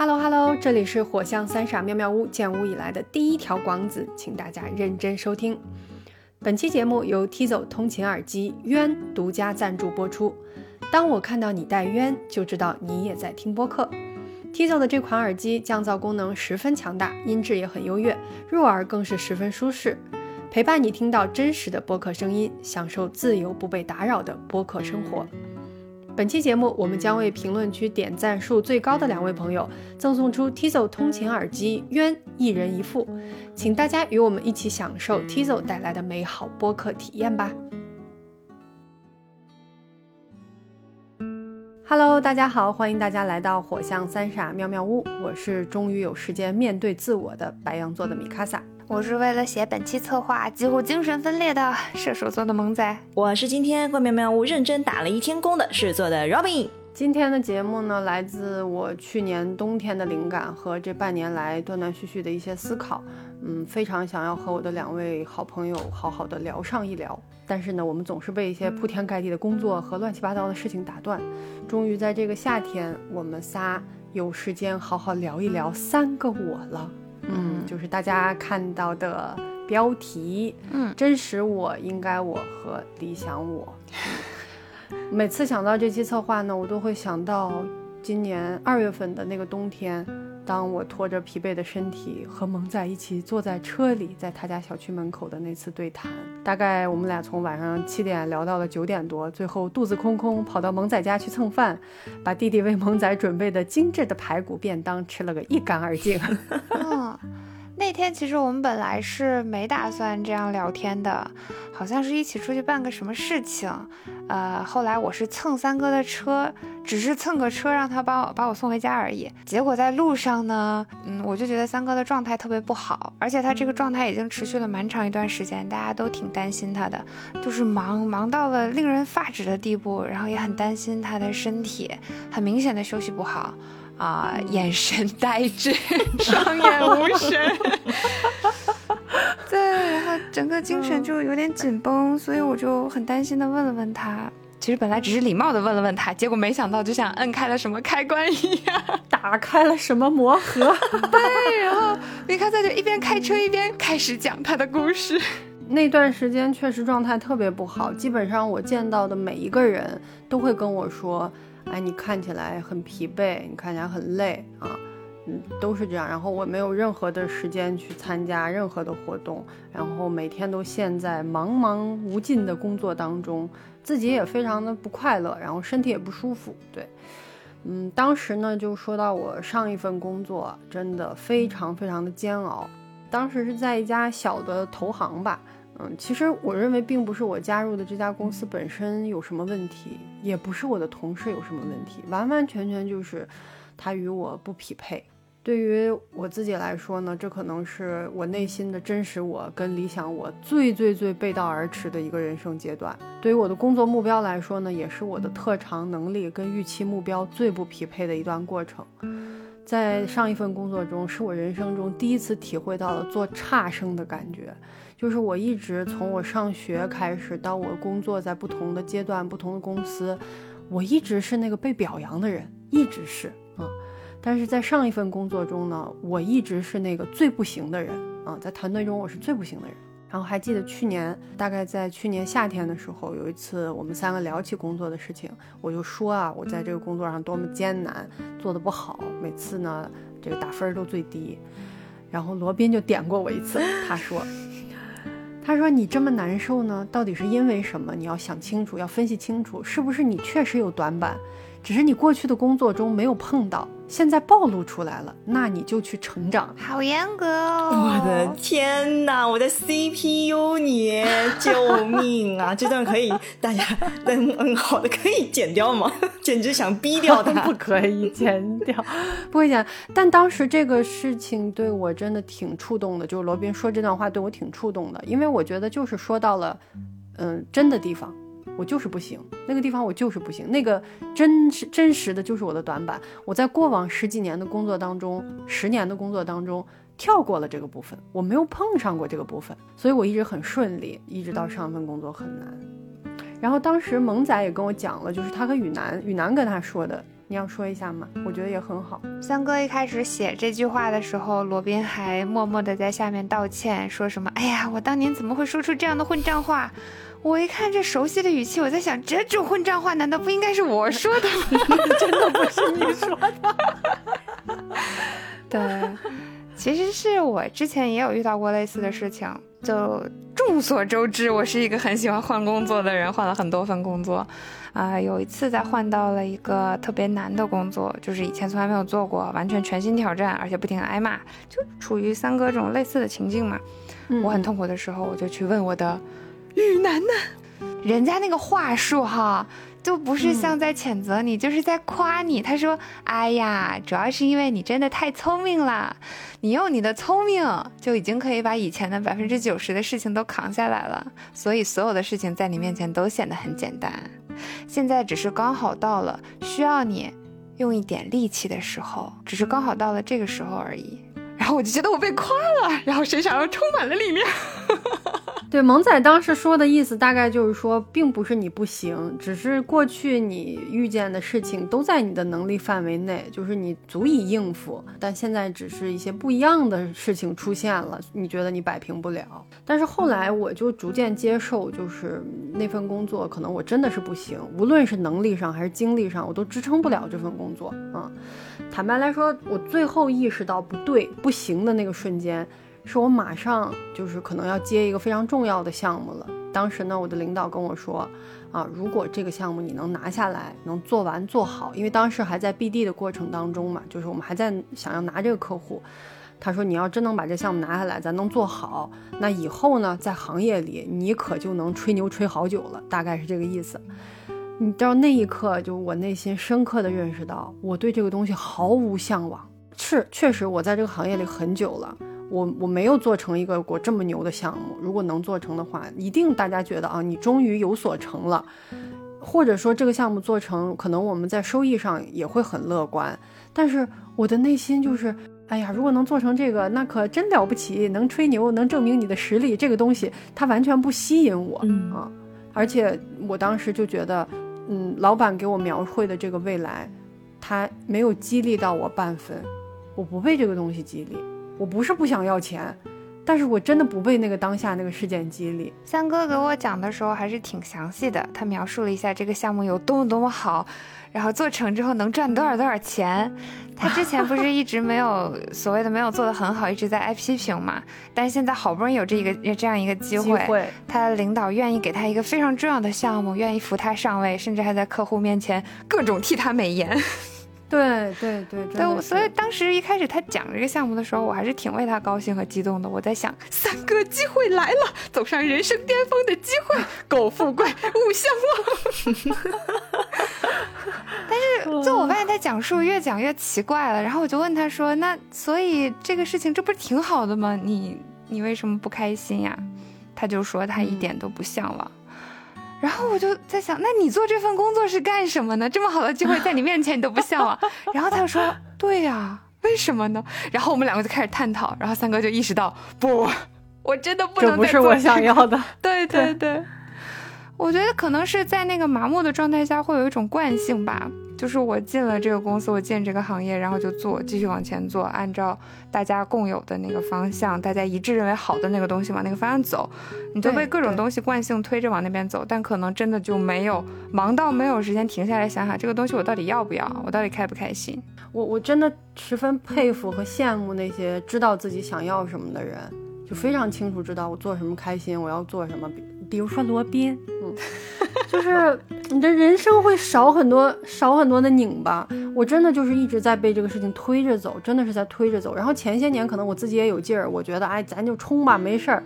Hello Hello，这里是火象三傻妙妙屋建屋以来的第一条广子，请大家认真收听。本期节目由 Tizo 通勤耳机渊独家赞助播出。当我看到你戴渊，就知道你也在听播客。Tizo 的这款耳机降噪功能十分强大，音质也很优越，入耳更是十分舒适，陪伴你听到真实的播客声音，享受自由不被打扰的播客生活。本期节目，我们将为评论区点赞数最高的两位朋友赠送出 Tizo 通勤耳机渊一人一副，请大家与我们一起享受 Tizo 带来的美好播客体验吧。Hello，大家好，欢迎大家来到火象三傻妙妙屋，我是终于有时间面对自我的白羊座的米卡萨。我是为了写本期策划几乎精神分裂的射手座的萌仔，我是今天怪妙妙屋认真打了一天工的狮子座的 Robin。今天的节目呢，来自我去年冬天的灵感和这半年来断断续续的一些思考。嗯，非常想要和我的两位好朋友好好的聊上一聊，但是呢，我们总是被一些铺天盖地的工作和乱七八糟的事情打断。终于在这个夏天，我们仨有时间好好聊一聊三个我了。嗯，就是大家看到的标题，嗯，真实我、应该我和理想我。每次想到这期策划呢，我都会想到今年二月份的那个冬天，当我拖着疲惫的身体和萌仔一起坐在车里，在他家小区门口的那次对谈。大概我们俩从晚上七点聊到了九点多，最后肚子空空跑到萌仔家去蹭饭，把弟弟为萌仔准备的精致的排骨便当吃了个一干二净。那天其实我们本来是没打算这样聊天的，好像是一起出去办个什么事情。呃，后来我是蹭三哥的车，只是蹭个车让他把我把我送回家而已。结果在路上呢，嗯，我就觉得三哥的状态特别不好，而且他这个状态已经持续了蛮长一段时间，大家都挺担心他的，就是忙忙到了令人发指的地步，然后也很担心他的身体，很明显的休息不好。啊，眼神呆滞，双眼无神。对，然后整个精神就有点紧绷，所以我就很担心的问了问他。其实本来只是礼貌的问了问他，结果没想到就像摁开了什么开关一样，打开了什么魔盒。对，然后米卡萨就一边开车一边开始讲他的故事。那段时间确实状态特别不好，基本上我见到的每一个人都会跟我说。哎，你看起来很疲惫，你看起来很累啊，嗯，都是这样。然后我没有任何的时间去参加任何的活动，然后每天都陷在茫茫无尽的工作当中，自己也非常的不快乐，然后身体也不舒服。对，嗯，当时呢就说到我上一份工作真的非常非常的煎熬，当时是在一家小的投行吧。嗯，其实我认为并不是我加入的这家公司本身有什么问题，也不是我的同事有什么问题，完完全全就是他与我不匹配。对于我自己来说呢，这可能是我内心的真实我跟理想我最最最背道而驰的一个人生阶段。对于我的工作目标来说呢，也是我的特长能力跟预期目标最不匹配的一段过程。在上一份工作中，是我人生中第一次体会到了做差生的感觉。就是我一直从我上学开始到我工作在不同的阶段、不同的公司，我一直是那个被表扬的人，一直是啊。但是在上一份工作中呢，我一直是那个最不行的人啊，在团队中我是最不行的人。然后还记得去年，大概在去年夏天的时候，有一次我们三个聊起工作的事情，我就说啊，我在这个工作上多么艰难，做的不好，每次呢这个打分都最低。然后罗宾就点过我一次，他说。他说：“你这么难受呢，到底是因为什么？你要想清楚，要分析清楚，是不是你确实有短板，只是你过去的工作中没有碰到。”现在暴露出来了，那你就去成长。好严格哦！我的天哪，我的 CPU 你救命啊！这段可以大家嗯嗯好的可以剪掉吗？简直想逼掉他，不可以剪掉，不会剪。但当时这个事情对我真的挺触动的，就是罗宾说这段话对我挺触动的，因为我觉得就是说到了嗯真的地方。我就是不行，那个地方我就是不行，那个真实真实的就是我的短板。我在过往十几年的工作当中，十年的工作当中跳过了这个部分，我没有碰上过这个部分，所以我一直很顺利，一直到上一份工作很难。然后当时萌仔也跟我讲了，就是他和雨楠，雨楠跟他说的，你要说一下吗？我觉得也很好。三哥一开始写这句话的时候，罗宾还默默的在下面道歉，说什么：“哎呀，我当年怎么会说出这样的混账话？”我一看这熟悉的语气，我在想，这种混账话难道不应该是我说的吗？真的不是你说的。对，其实是我之前也有遇到过类似的事情。就众所周知，我是一个很喜欢换工作的人，换了很多份工作。啊，有一次在换到了一个特别难的工作，就是以前从来没有做过，完全全新挑战，而且不停挨骂，就处于三哥这种类似的情境嘛。我很痛苦的时候，我就去问我的。雨楠楠，人家那个话术哈，就不是像在谴责你，就是在夸你。他说：“哎呀，主要是因为你真的太聪明了，你用你的聪明就已经可以把以前的百分之九十的事情都扛下来了，所以所有的事情在你面前都显得很简单。现在只是刚好到了需要你用一点力气的时候，只是刚好到了这个时候而已。然后我就觉得我被夸了，然后身上又充满了力量。”对，萌仔当时说的意思大概就是说，并不是你不行，只是过去你遇见的事情都在你的能力范围内，就是你足以应付。但现在只是一些不一样的事情出现了，你觉得你摆平不了。但是后来我就逐渐接受，就是那份工作可能我真的是不行，无论是能力上还是精力上，我都支撑不了这份工作。嗯，坦白来说，我最后意识到不对、不行的那个瞬间。是我马上就是可能要接一个非常重要的项目了。当时呢，我的领导跟我说，啊，如果这个项目你能拿下来，能做完做好，因为当时还在 BD 的过程当中嘛，就是我们还在想要拿这个客户。他说，你要真能把这项目拿下来，咱能做好，那以后呢，在行业里你可就能吹牛吹好久了，大概是这个意思。你知道那一刻，就我内心深刻的认识到，我对这个东西毫无向往。是，确实我在这个行业里很久了。我我没有做成一个我这么牛的项目，如果能做成的话，一定大家觉得啊，你终于有所成了，或者说这个项目做成，可能我们在收益上也会很乐观。但是我的内心就是，哎呀，如果能做成这个，那可真了不起，能吹牛，能证明你的实力，这个东西它完全不吸引我啊。而且我当时就觉得，嗯，老板给我描绘的这个未来，他没有激励到我半分，我不被这个东西激励。我不是不想要钱，但是我真的不被那个当下那个事件激励。三哥给我讲的时候还是挺详细的，他描述了一下这个项目有多么多么好，然后做成之后能赚多少多少钱。他之前不是一直没有所谓的没有做得很好，一直在挨批评嘛。但是现在好不容易有这一个这样一个机会，他的领导愿意给他一个非常重要的项目，愿意扶他上位，甚至还在客户面前各种替他美颜。对对对对，所以当时一开始他讲这个项目的时候，我还是挺为他高兴和激动的。我在想，三哥机会来了，走上人生巅峰的机会，苟富贵勿相忘。但是最后我发现他讲述越讲越奇怪了，然后我就问他说：“那所以这个事情这不是挺好的吗？你你为什么不开心呀？”他就说他一点都不向往。然后我就在想，那你做这份工作是干什么呢？这么好的机会在你面前，你都不向往。然后他就说：“对呀，为什么呢？”然后我们两个就开始探讨。然后三哥就意识到，不，我真的不能。这不是我想要的。对对对，我觉得可能是在那个麻木的状态下，会有一种惯性吧。就是我进了这个公司，我进这个行业，然后就做，继续往前做，按照大家共有的那个方向，大家一致认为好的那个东西往那个方向走，你就被各种东西惯性推着往那边走，但可能真的就没有忙到没有时间停下来想想这个东西我到底要不要，我到底开不开心。我我真的十分佩服和羡慕那些知道自己想要什么的人，就非常清楚知道我做什么开心，我要做什么。比如说罗宾，嗯，就是你的人生会少很多，少很多的拧巴。我真的就是一直在被这个事情推着走，真的是在推着走。然后前些年可能我自己也有劲儿，我觉得哎，咱就冲吧，没事儿。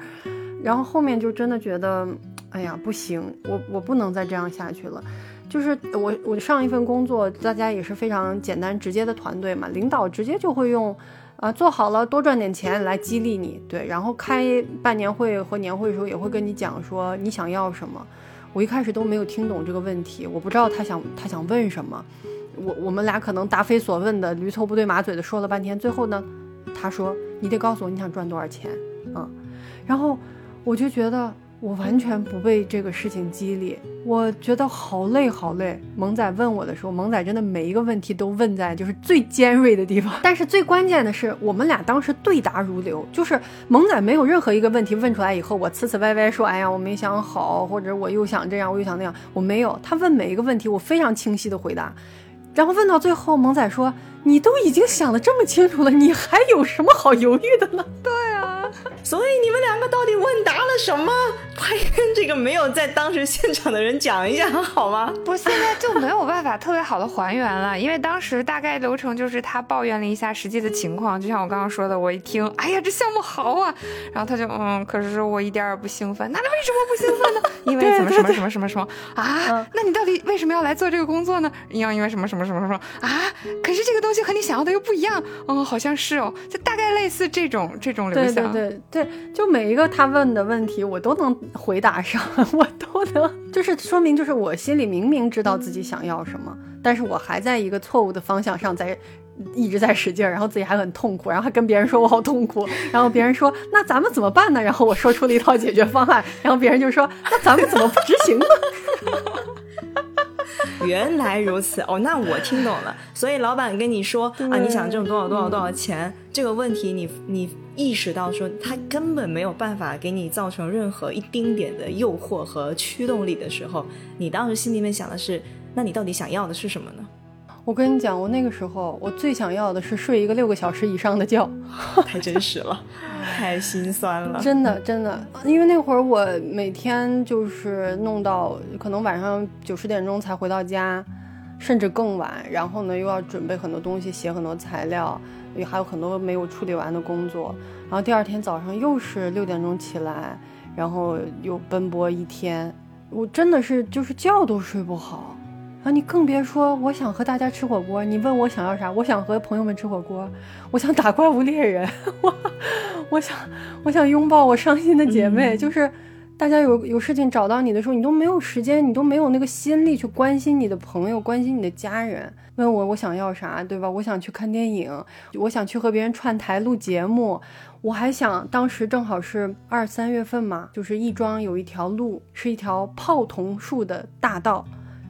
然后后面就真的觉得，哎呀，不行，我我不能再这样下去了。就是我我上一份工作，大家也是非常简单直接的团队嘛，领导直接就会用。啊，做好了多赚点钱来激励你，对，然后开半年会和年会的时候也会跟你讲说你想要什么。我一开始都没有听懂这个问题，我不知道他想他想问什么。我我们俩可能答非所问的驴头不对马嘴的说了半天，最后呢，他说你得告诉我你想赚多少钱啊。然后我就觉得我完全不被这个事情激励，我觉得好累好累。萌仔问我的时候，萌仔真的每一个问题都问在就是最尖锐的地方。但是最关键的是，我们俩当时对答如流，就是萌仔没有任何一个问题问出来以后，我呲呲歪歪说，哎呀，我没想好，或者我又想这样，我又想那样，我没有。他问每一个问题，我非常清晰的回答。然后问到最后，萌仔说：“你都已经想的这么清楚了，你还有什么好犹豫的呢？”对啊，所以你们两个到底问答了什么？快跟这个没有在当时现场的人讲一下好吗？不，现在就没有办法特别好的还原了，因为当时大概流程就是他抱怨了一下实际的情况，就像我刚刚说的，我一听，哎呀，这项目好啊，然后他就嗯，可是我一点也不兴奋，那为什么不兴奋呢？因为怎么什么什么什么什么啊？那你到底为什么要来做这个工作呢？要因为什么什么什么什么啊？可是这个东西和你想要的又不一样，嗯，好像是哦，就大概类似这种这种流向。对对对对，就每一个他问的问题，我都能。回答上 我都能，就是说明就是我心里明明知道自己想要什么，但是我还在一个错误的方向上在一直在使劲儿，然后自己还很痛苦，然后还跟别人说我好痛苦，然后别人说那咱们怎么办呢？然后我说出了一套解决方案，然后别人就说那咱们怎么不执行呢？原来如此哦，那我听懂了。所以老板跟你说啊，你想挣多少多少多少钱这个问题，你你意识到说他根本没有办法给你造成任何一丁点的诱惑和驱动力的时候，你当时心里面想的是，那你到底想要的是什么呢？我跟你讲，我那个时候我最想要的是睡一个六个小时以上的觉，太真实了，太心酸了，真的真的，因为那会儿我每天就是弄到可能晚上九十点钟才回到家，甚至更晚，然后呢又要准备很多东西，写很多材料，也还有很多没有处理完的工作，然后第二天早上又是六点钟起来，然后又奔波一天，我真的是就是觉都睡不好。啊，你更别说，我想和大家吃火锅。你问我想要啥？我想和朋友们吃火锅，我想打怪物猎人，我我想我想拥抱我伤心的姐妹。就是大家有有事情找到你的时候，你都没有时间，你都没有那个心力去关心你的朋友，关心你的家人。问我我想要啥，对吧？我想去看电影，我想去和别人串台录节目，我还想当时正好是二三月份嘛，就是亦庄有一条路，是一条泡桐树的大道。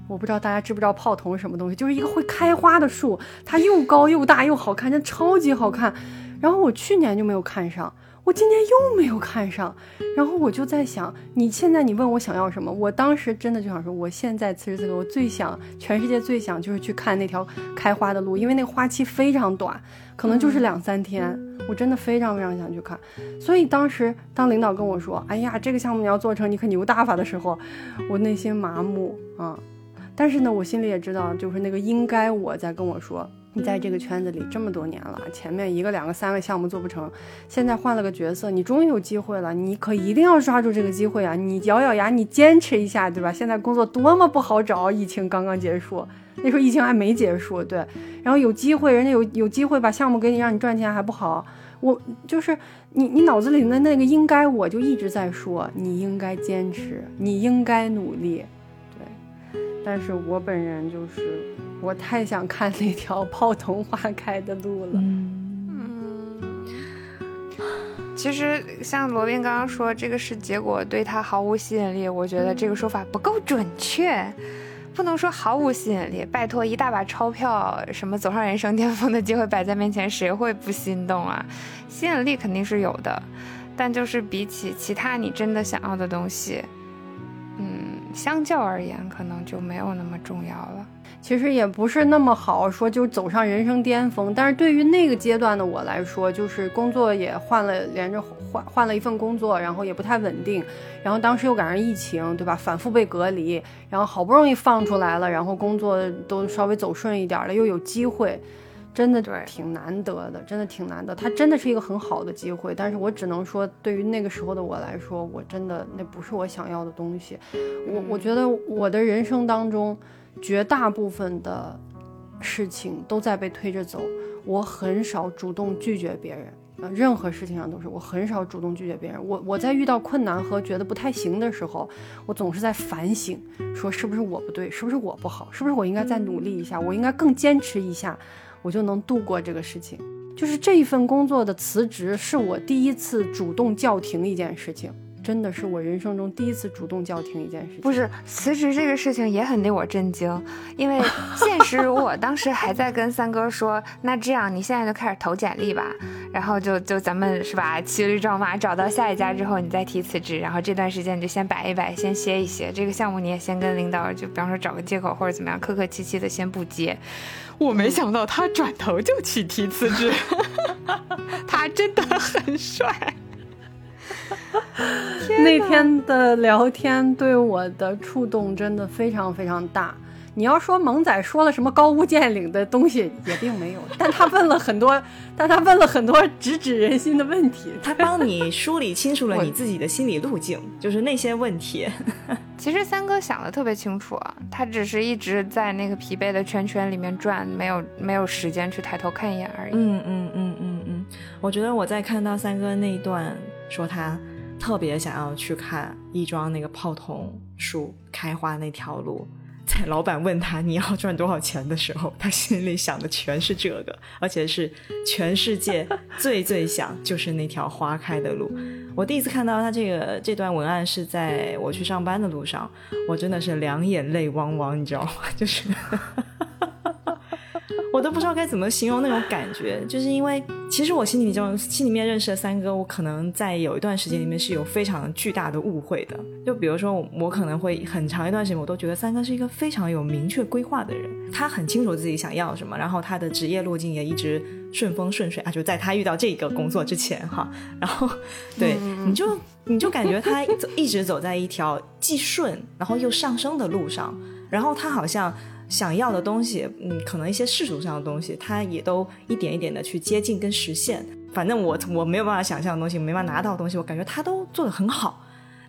我不知道大家知不知道泡桐是什么东西，就是一个会开花的树，它又高又大又好看，真超级好看。然后我去年就没有看上，我今年又没有看上。然后我就在想，你现在你问我想要什么，我当时真的就想说，我现在此时此刻我最想，全世界最想就是去看那条开花的路，因为那个花期非常短，可能就是两三天。我真的非常非常想去看。所以当时当领导跟我说，哎呀，这个项目你要做成，你可牛大发的时候，我内心麻木啊。但是呢，我心里也知道，就是那个应该我在跟我说，你在这个圈子里这么多年了，前面一个、两个、三个项目做不成，现在换了个角色，你终于有机会了，你可一定要抓住这个机会啊！你咬咬牙，你坚持一下，对吧？现在工作多么不好找，疫情刚刚结束，那时候疫情还没结束，对，然后有机会，人家有有机会把项目给你，让你赚钱还不好，我就是你，你脑子里的那个应该，我就一直在说，你应该坚持，你应该努力。但是我本人就是，我太想看那条 泡桐花开的路了。嗯，其实像罗宾刚刚说，这个是结果对他毫无吸引力，我觉得这个说法不够准确，不能说毫无吸引力。拜托，一大把钞票，什么走上人生巅峰的机会摆在面前，谁会不心动啊？吸引力肯定是有的，但就是比起其他你真的想要的东西。相较而言，可能就没有那么重要了。其实也不是那么好说，就走上人生巅峰。但是对于那个阶段的我来说，就是工作也换了，连着换换了一份工作，然后也不太稳定。然后当时又赶上疫情，对吧？反复被隔离，然后好不容易放出来了，然后工作都稍微走顺一点了，又有机会。真的挺难得的，真的挺难得。它真的是一个很好的机会，但是我只能说，对于那个时候的我来说，我真的那不是我想要的东西。我我觉得我的人生当中，绝大部分的事情都在被推着走，我很少主动拒绝别人呃，任何事情上都是我很少主动拒绝别人。我我在遇到困难和觉得不太行的时候，我总是在反省，说是不是我不对，是不是我不好，是不是我应该再努力一下，我应该更坚持一下。我就能度过这个事情，就是这一份工作的辞职是我第一次主动叫停一件事情，真的是我人生中第一次主动叫停一件事情。不是辞职这个事情也很令我震惊，因为现实如 我当时还在跟三哥说，那这样你现在就开始投简历吧，然后就就咱们是吧，骑驴找马找到下一家之后，你再提辞职，然后这段时间你就先摆一摆，先歇一歇，这个项目你也先跟领导就比方说找个借口或者怎么样，客客气气的先不接。我没想到他转头就去提辞职，他真的很帅。那天的聊天对我的触动真的非常非常大。你要说萌仔说了什么高屋建瓴的东西，也并没有，但他问了很多，但他问了很多直指人心的问题，他帮你梳理清楚了你自己的心理路径，就是那些问题。其实三哥想的特别清楚，他只是一直在那个疲惫的圈圈里面转，没有没有时间去抬头看一眼而已。嗯嗯嗯嗯嗯，我觉得我在看到三哥那一段说他特别想要去看亦庄那个泡桐树开花那条路。在老板问他你要赚多少钱的时候，他心里想的全是这个，而且是全世界 最最想就是那条花开的路。我第一次看到他这个这段文案是在我去上班的路上，我真的是两眼泪汪汪，你知道吗？就是。不知道该怎么形容那种感觉，就是因为其实我心里就心里面认识的三哥，我可能在有一段时间里面是有非常巨大的误会的。就比如说，我可能会很长一段时间，我都觉得三哥是一个非常有明确规划的人，他很清楚自己想要什么，然后他的职业路径也一直顺风顺水啊。就在他遇到这个工作之前哈，然后对你就你就感觉他一直走在一条既顺然后又上升的路上，然后他好像。想要的东西，嗯，可能一些世俗上的东西，他也都一点一点的去接近跟实现。反正我我没有办法想象的东西，没办法拿到的东西，我感觉他都做得很好。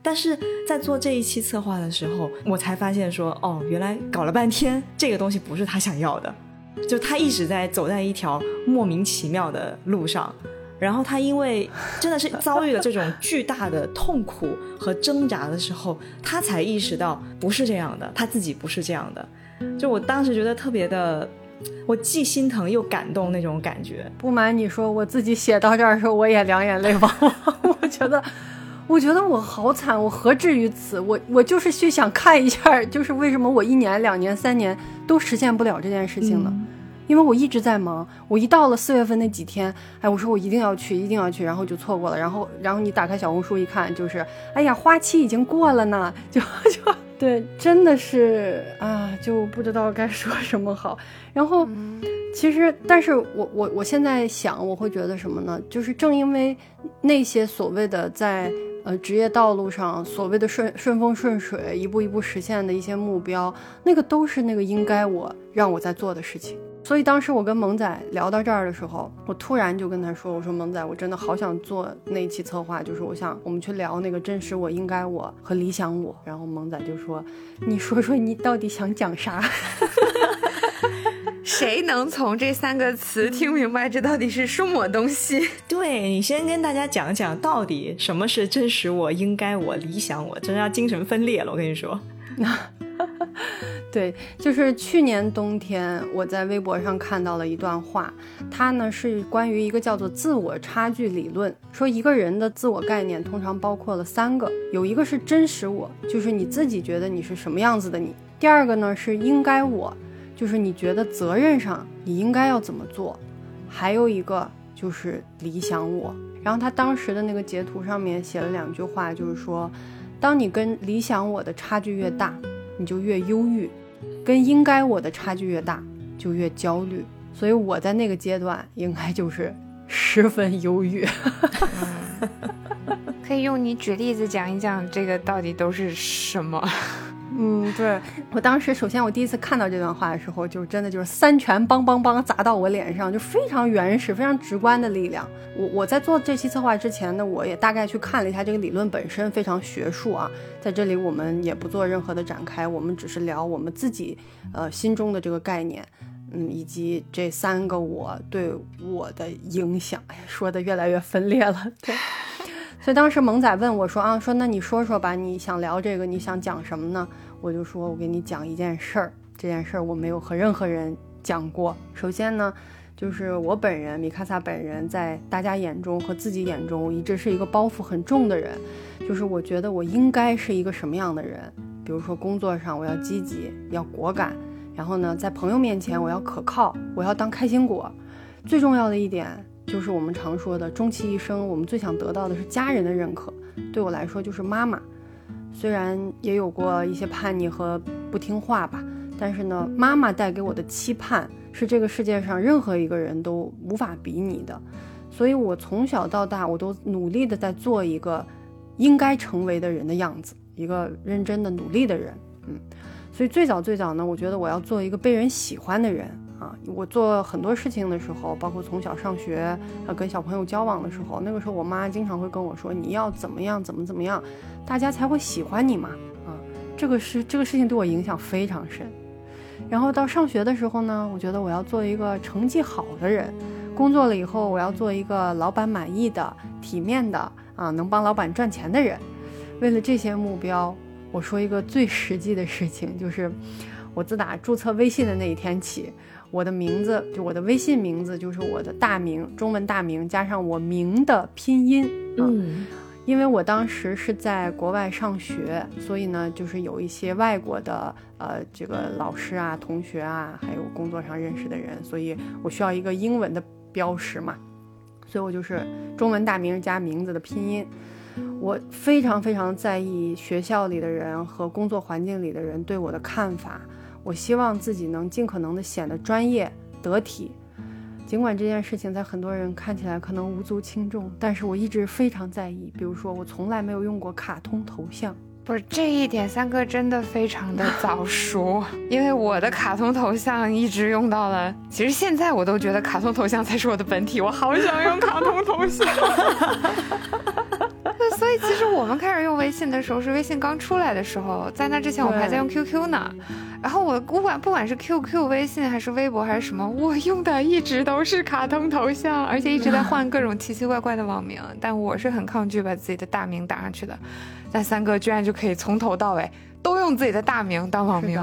但是在做这一期策划的时候，我才发现说，哦，原来搞了半天，这个东西不是他想要的，就他一直在走在一条莫名其妙的路上。然后他因为真的是遭遇了这种巨大的痛苦和挣扎的时候，他才意识到不是这样的，他自己不是这样的。就我当时觉得特别的，我既心疼又感动那种感觉。不瞒你说，我自己写到这儿的时候，我也两眼泪汪汪。我觉得，我觉得我好惨，我何至于此？我我就是去想看一下，就是为什么我一年、两年、三年都实现不了这件事情呢？因为我一直在忙。我一到了四月份那几天，哎，我说我一定要去，一定要去，然后就错过了。然后，然后你打开小红书一看，就是，哎呀，花期已经过了呢，就就。对，真的是啊，就不知道该说什么好。然后，其实，但是我我我现在想，我会觉得什么呢？就是正因为那些所谓的在呃职业道路上所谓的顺顺风顺水，一步一步实现的一些目标，那个都是那个应该我让我在做的事情。所以当时我跟萌仔聊到这儿的时候，我突然就跟他说：“我说萌仔，我真的好想做那一期策划，就是我想我们去聊那个真实我、应该我和理想我。”然后萌仔就说：“你说说你到底想讲啥？” 谁能从这三个词听明白这到底是什么东西？对你先跟大家讲讲到底什么是真实我、应该我、理想我，真要精神分裂了。我跟你说。对，就是去年冬天，我在微博上看到了一段话，它呢是关于一个叫做自我差距理论，说一个人的自我概念通常包括了三个，有一个是真实我，就是你自己觉得你是什么样子的你；第二个呢是应该我，就是你觉得责任上你应该要怎么做；还有一个就是理想我。然后他当时的那个截图上面写了两句话，就是说。当你跟理想我的差距越大，你就越忧郁；跟应该我的差距越大，就越焦虑。所以我在那个阶段应该就是十分忧郁。可以用你举例子讲一讲，这个到底都是什么？嗯，对 我当时，首先我第一次看到这段话的时候，就真的就是三拳梆梆梆砸到我脸上，就非常原始、非常直观的力量。我我在做这期策划之前呢，我也大概去看了一下这个理论本身，非常学术啊。在这里我们也不做任何的展开，我们只是聊我们自己呃心中的这个概念，嗯，以及这三个我对我的影响。哎呀，说的越来越分裂了，对。所以当时萌仔问我说啊，说那你说说吧，你想聊这个，你想讲什么呢？我就说，我给你讲一件事儿。这件事儿我没有和任何人讲过。首先呢，就是我本人米卡萨本人在大家眼中和自己眼中一直是一个包袱很重的人，就是我觉得我应该是一个什么样的人，比如说工作上我要积极，要果敢，然后呢，在朋友面前我要可靠，我要当开心果，最重要的一点就是我们常说的，终其一生我们最想得到的是家人的认可，对我来说就是妈妈，虽然也有过一些叛逆和不听话吧。但是呢，妈妈带给我的期盼是这个世界上任何一个人都无法比拟的，所以我从小到大我都努力的在做一个应该成为的人的样子，一个认真的努力的人。嗯，所以最早最早呢，我觉得我要做一个被人喜欢的人啊。我做很多事情的时候，包括从小上学啊，跟小朋友交往的时候，那个时候我妈经常会跟我说：“你要怎么样，怎么怎么样，大家才会喜欢你嘛。”啊，这个是这个事情对我影响非常深。然后到上学的时候呢，我觉得我要做一个成绩好的人，工作了以后我要做一个老板满意的、体面的啊，能帮老板赚钱的人。为了这些目标，我说一个最实际的事情，就是我自打注册微信的那一天起，我的名字就我的微信名字就是我的大名，中文大名加上我名的拼音，嗯。因为我当时是在国外上学，所以呢，就是有一些外国的呃这个老师啊、同学啊，还有工作上认识的人，所以我需要一个英文的标识嘛，所以我就是中文大名加名字的拼音。我非常非常在意学校里的人和工作环境里的人对我的看法，我希望自己能尽可能的显得专业得体。尽管这件事情在很多人看起来可能无足轻重，但是我一直非常在意。比如说，我从来没有用过卡通头像，不是这一点，三哥真的非常的早熟。因为我的卡通头像一直用到了，其实现在我都觉得卡通头像才是我的本体，我好想用卡通头像。所以其实我们开始用微信的时候是微信刚出来的时候，在那之前我们还在用 QQ 呢。然后我不管不管是 QQ、微信还是微博还是什么，我用的一直都是卡通头像，而且一直在换各种奇奇怪怪的网名。但我是很抗拒把自己的大名打上去的。但三哥居然就可以从头到尾都用自己的大名当网名。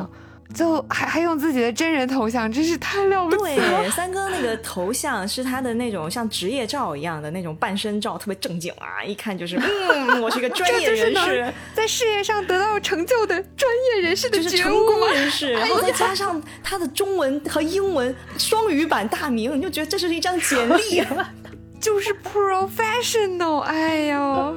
就还还用自己的真人头像，真是太了不起了。对，三哥那个头像是他的那种像职业照一样的那种半身照，特别正经啊，一看就是 嗯，我是一个专业人士，在事业上得到成就的专业人士的成功人士，然后再加上他的中文和英文双语版大名，你就觉得这是一张简历，就是 professional。哎呦。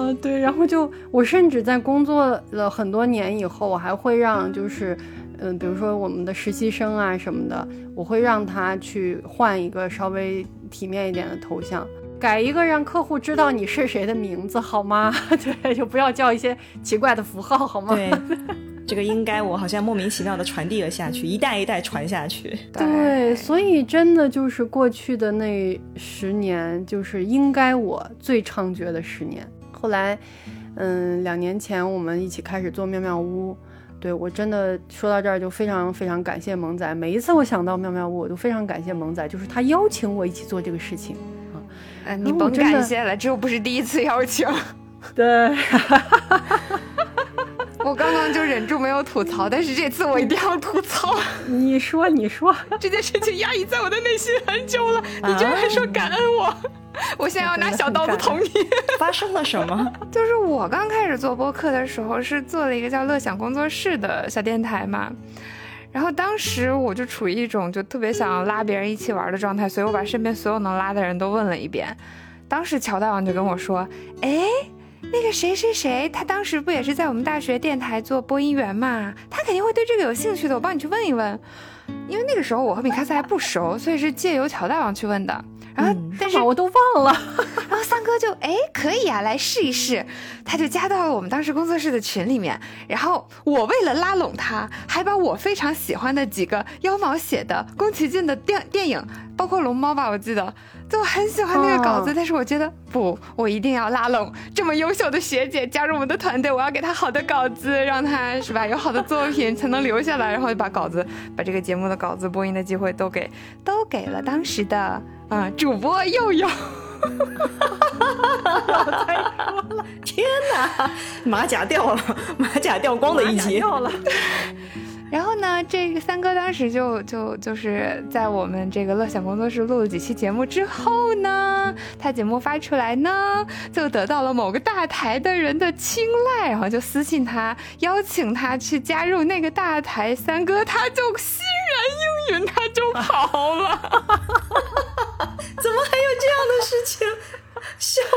嗯，对，然后就我甚至在工作了很多年以后，我还会让就是，嗯，比如说我们的实习生啊什么的，我会让他去换一个稍微体面一点的头像，改一个让客户知道你是谁的名字，好吗？对，就不要叫一些奇怪的符号，好吗？对，这个应该我好像莫名其妙的传递了下去，一代一代传下去。对，所以真的就是过去的那十年，就是应该我最猖獗的十年。后来，嗯，两年前我们一起开始做妙妙屋，对我真的说到这儿就非常非常感谢萌仔。每一次我想到妙妙屋，我都非常感谢萌仔，就是他邀请我一起做这个事情啊。嗯，你甭感谢了，这又不是第一次邀请。对，我刚刚就忍住没有吐槽，但是这次我一定要吐槽。你说，你说，这件事情压抑在我的内心很久了，你居然还说感恩我。我现在要拿小刀子捅你！发生了什么？就是我刚开始做播客的时候，是做了一个叫“乐享工作室”的小电台嘛。然后当时我就处于一种就特别想拉别人一起玩的状态，所以我把身边所有能拉的人都问了一遍。当时乔大王就跟我说：“哎，那个谁谁谁，他当时不也是在我们大学电台做播音员嘛？他肯定会对这个有兴趣的。我帮你去问一问。因为那个时候我和米卡斯还不熟，所以是借由乔大王去问的。”然后，但是我都忘了。然后三哥就哎，可以啊，来试一试。他就加到了我们当时工作室的群里面。然后我为了拉拢他，还把我非常喜欢的几个妖毛写的宫崎骏的电电影，包括龙猫吧，我记得，就很喜欢那个稿子。但是我觉得不，我一定要拉拢这么优秀的学姐加入我们的团队。我要给她好的稿子，让她是吧有好的作品才能留下来。然后就把稿子，把这个节目的稿子、播音的机会都给都给了当时的。啊，主播又有，天哪，马甲掉了，马甲掉光的一集。掉了。然后呢，这个三哥当时就就就是在我们这个乐享工作室录了几期节目之后呢，他节目发出来呢，就得到了某个大台的人的青睐，然后就私信他，邀请他去加入那个大台。三哥他就欣然应允，他就跑了。怎么还有这样的事情？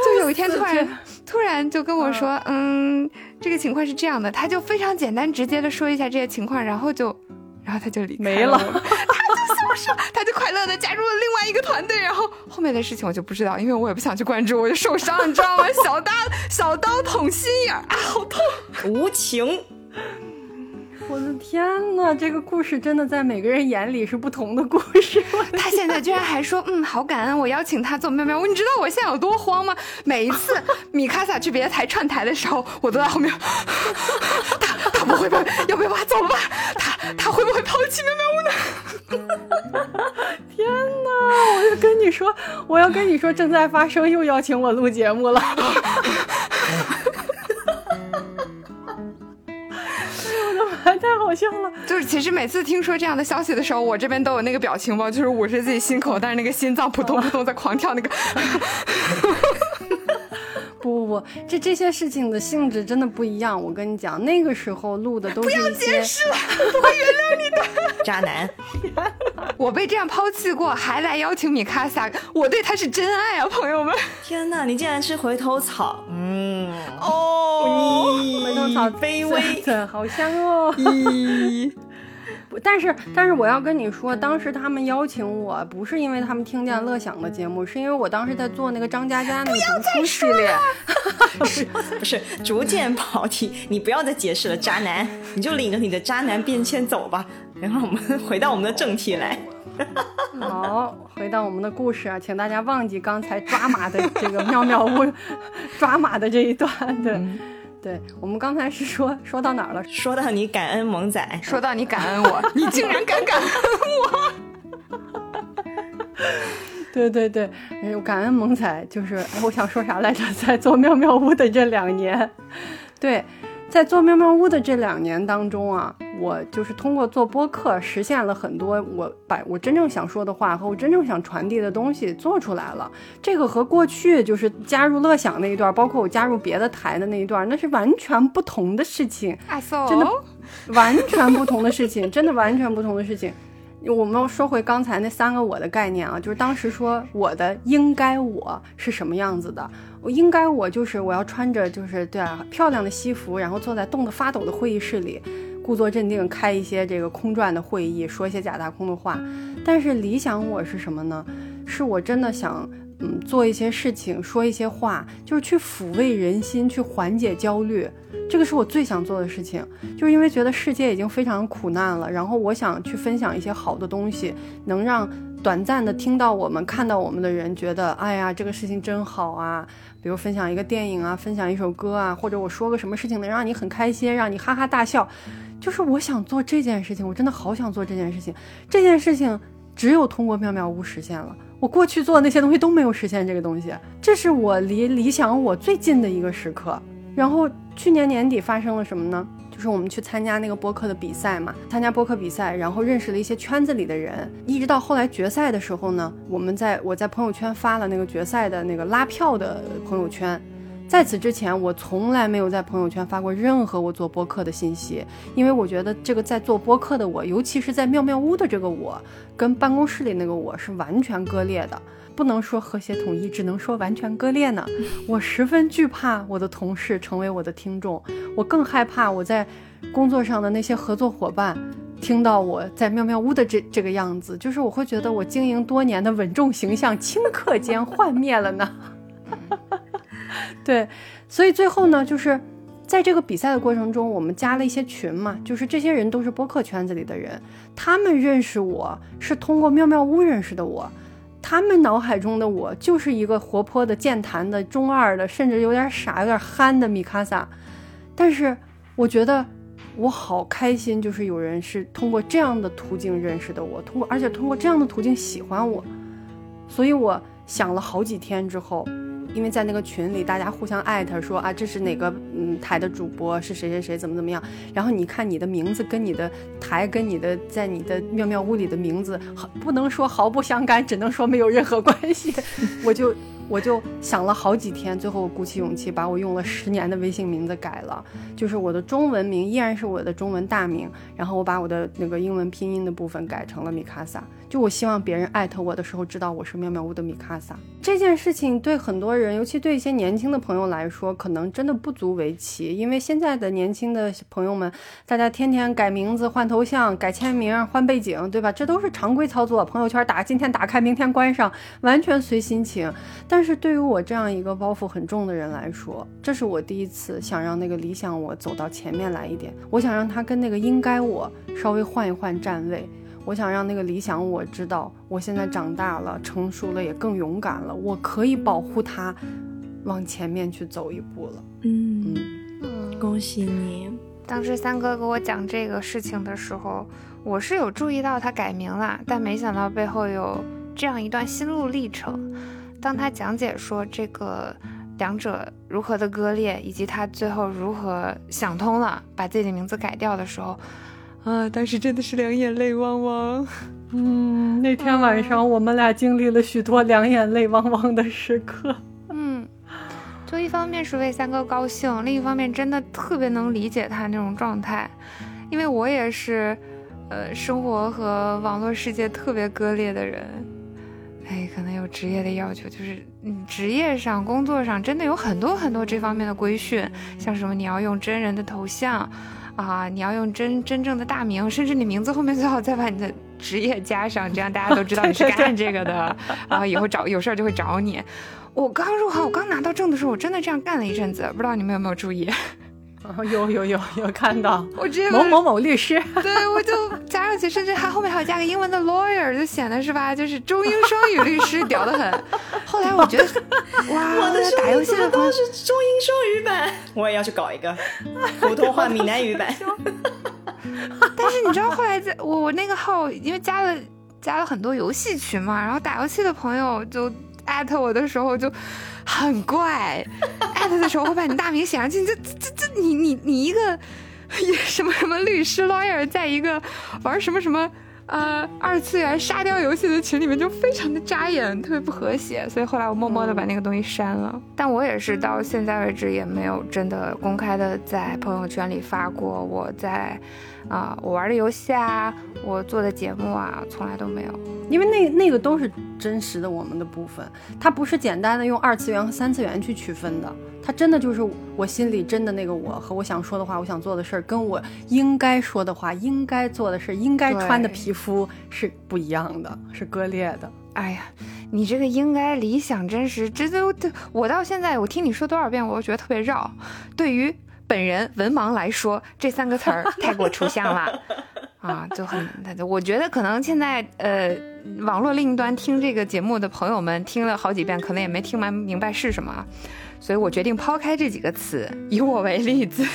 就有一天突然突然就跟我说，嗯，这个情况是这样的，他就非常简单直接的说一下这些情况，然后就，然后他就离没了，他就说，他就快乐的加入了另外一个团队，然后后面的事情我就不知道，因为我也不想去关注，我就受伤，你知道吗？小刀小刀捅心眼啊，好痛，无情。我的天呐，这个故事真的在每个人眼里是不同的故事。他现在居然还说，嗯，好感恩我邀请他做喵喵。你知道我现在有多慌吗？每一次米卡萨去别的台串台的时候，我都在后面。他他不会吧？要不要把他走了吧？他他会不会抛弃喵喵屋呢？天呐！我要跟你说，我要跟你说，正在发生，又邀请我录节目了。笑了！就是其实每次听说这样的消息的时候，我这边都有那个表情包，就是捂着自己心口，但是那个心脏扑通扑通在狂跳，那个。这这些事情的性质真的不一样。我跟你讲，那个时候录的都是不要解释了，我会原谅你的 渣男。我被这样抛弃过，还来邀请米卡萨，我对他是真爱啊，朋友们！天哪，你竟然吃回头草？嗯，哦，回头草卑微，好香哦！咦。但是，但是我要跟你说，当时他们邀请我，不是因为他们听见乐享的节目，是因为我当时在做那个张嘉佳那个读书系列。不是 不是，逐渐跑题，你不要再解释了，渣男，你就领着你的渣男便签走吧。然后我们 回到我们的正题来。好，回到我们的故事啊，请大家忘记刚才抓马的这个妙妙屋抓马的这一段对。对我们刚才是说说到哪儿了？说到你感恩萌仔，说到你感恩我，你竟然敢感恩我！对对对，感恩萌仔就是，我想说啥来着？在做妙妙屋的这两年，对。在做喵喵屋的这两年当中啊，我就是通过做播客实现了很多，我把我真正想说的话和我真正想传递的东西做出来了。这个和过去就是加入乐享那一段，包括我加入别的台的那一段，那是完全不同的事情，真的完全不同的事情，真的完全不同的事情。我们说回刚才那三个我的概念啊，就是当时说我的应该我是什么样子的。我应该我就是我要穿着就是对啊漂亮的西服，然后坐在冻得发抖的会议室里，故作镇定开一些这个空转的会议，说一些假大空的话。但是理想我是什么呢？是我真的想嗯做一些事情，说一些话，就是去抚慰人心，去缓解焦虑。这个是我最想做的事情，就是因为觉得世界已经非常苦难了，然后我想去分享一些好的东西，能让短暂的听到我们、看到我们的人觉得，哎呀，这个事情真好啊。比如分享一个电影啊，分享一首歌啊，或者我说个什么事情能让你很开心，让你哈哈大笑，就是我想做这件事情，我真的好想做这件事情。这件事情只有通过妙妙屋实现了，我过去做的那些东西都没有实现这个东西，这是我离理想我最近的一个时刻。然后去年年底发生了什么呢？就是我们去参加那个播客的比赛嘛，参加播客比赛，然后认识了一些圈子里的人，一直到后来决赛的时候呢，我们在我在朋友圈发了那个决赛的那个拉票的朋友圈。在此之前，我从来没有在朋友圈发过任何我做播客的信息，因为我觉得这个在做播客的我，尤其是在妙妙屋的这个我，跟办公室里那个我是完全割裂的。不能说和谐统一，只能说完全割裂呢。我十分惧怕我的同事成为我的听众，我更害怕我在工作上的那些合作伙伴听到我在妙妙屋的这这个样子，就是我会觉得我经营多年的稳重形象顷刻间幻灭了呢。对，所以最后呢，就是在这个比赛的过程中，我们加了一些群嘛，就是这些人都是播客圈子里的人，他们认识我是通过妙妙屋认识的我。他们脑海中的我就是一个活泼的、健谈的、中二的，甚至有点傻、有点憨的米卡萨。但是我觉得我好开心，就是有人是通过这样的途径认识的我，通过而且通过这样的途径喜欢我。所以我想了好几天之后，因为在那个群里，大家互相艾特说啊，这是哪个嗯台的主播，是谁谁谁怎么怎么样。然后你看你的名字跟你的台跟你的在你的妙妙屋里的名字，不能说毫不相干，只能说没有任何关系。我就。我就想了好几天，最后鼓起勇气把我用了十年的微信名字改了，就是我的中文名依然是我的中文大名，然后我把我的那个英文拼音的部分改成了米卡萨。就我希望别人艾特我的时候知道我是妙妙屋的米卡萨。这件事情对很多人，尤其对一些年轻的朋友来说，可能真的不足为奇，因为现在的年轻的朋友们，大家天天改名字、换头像、改签名、换背景，对吧？这都是常规操作。朋友圈打今天打开，明天关上，完全随心情。但是对于我这样一个包袱很重的人来说，这是我第一次想让那个理想我走到前面来一点，我想让他跟那个应该我稍微换一换站位。我想让那个理想我知道，我现在长大了，成熟了，也更勇敢了，我可以保护他，往前面去走一步了。嗯嗯，恭喜你！当时三哥给我讲这个事情的时候，我是有注意到他改名了，但没想到背后有这样一段心路历程。当他讲解说这个两者如何的割裂，以及他最后如何想通了，把自己的名字改掉的时候。啊，当时真的是两眼泪汪汪。嗯，那天晚上我们俩经历了许多两眼泪汪汪的时刻。嗯，就一方面是为三哥高兴，另一方面真的特别能理解他那种状态，因为我也是，呃，生活和网络世界特别割裂的人。哎，可能有职业的要求，就是嗯，职业上、工作上真的有很多很多这方面的规训，像什么你要用真人的头像。啊，你要用真真正的大名，甚至你名字后面最好再把你的职业加上，这样大家都知道你是干这个的。然后以后找有事儿就会找你。我刚入行，我刚拿到证的时候，我真的这样干了一阵子，不知道你们有没有注意。有有有有看到，我直接某某某律师，对我就加上去，甚至还后面还要加个英文的 lawyer，就显得是吧，就是中英双语律师，屌的很。后来我觉得，哇，我的打游戏的都是中英双语版，我也要去搞一个普通话闽南语版。但是你知道后来在我我那个号，因为加了加了很多游戏群嘛，然后打游戏的朋友就艾特我的时候就。很怪，艾特的时候会把你大名写上去，这这这你你你一个 什么什么律师 lawyer，在一个玩什么什么呃二次元沙雕游戏的群里面就非常的扎眼，特别不和谐，所以后来我默默的把那个东西删了。但我也是到现在为止也没有真的公开的在朋友圈里发过我在。啊，我玩的游戏啊，我做的节目啊，从来都没有，因为那那个都是真实的我们的部分，它不是简单的用二次元和三次元去区分的，它真的就是我心里真的那个我和我想说的话，我想做的事儿，跟我应该说的话，应该做的事，应该穿的皮肤是不一样的，是割裂的。哎呀，你这个应该理想真实，这都我到现在我听你说多少遍，我都觉得特别绕，对于。本人文盲来说，这三个词儿太过抽象了 啊，就很，我觉得可能现在呃，网络另一端听这个节目的朋友们听了好几遍，可能也没听完明白是什么，所以我决定抛开这几个词，以我为例子，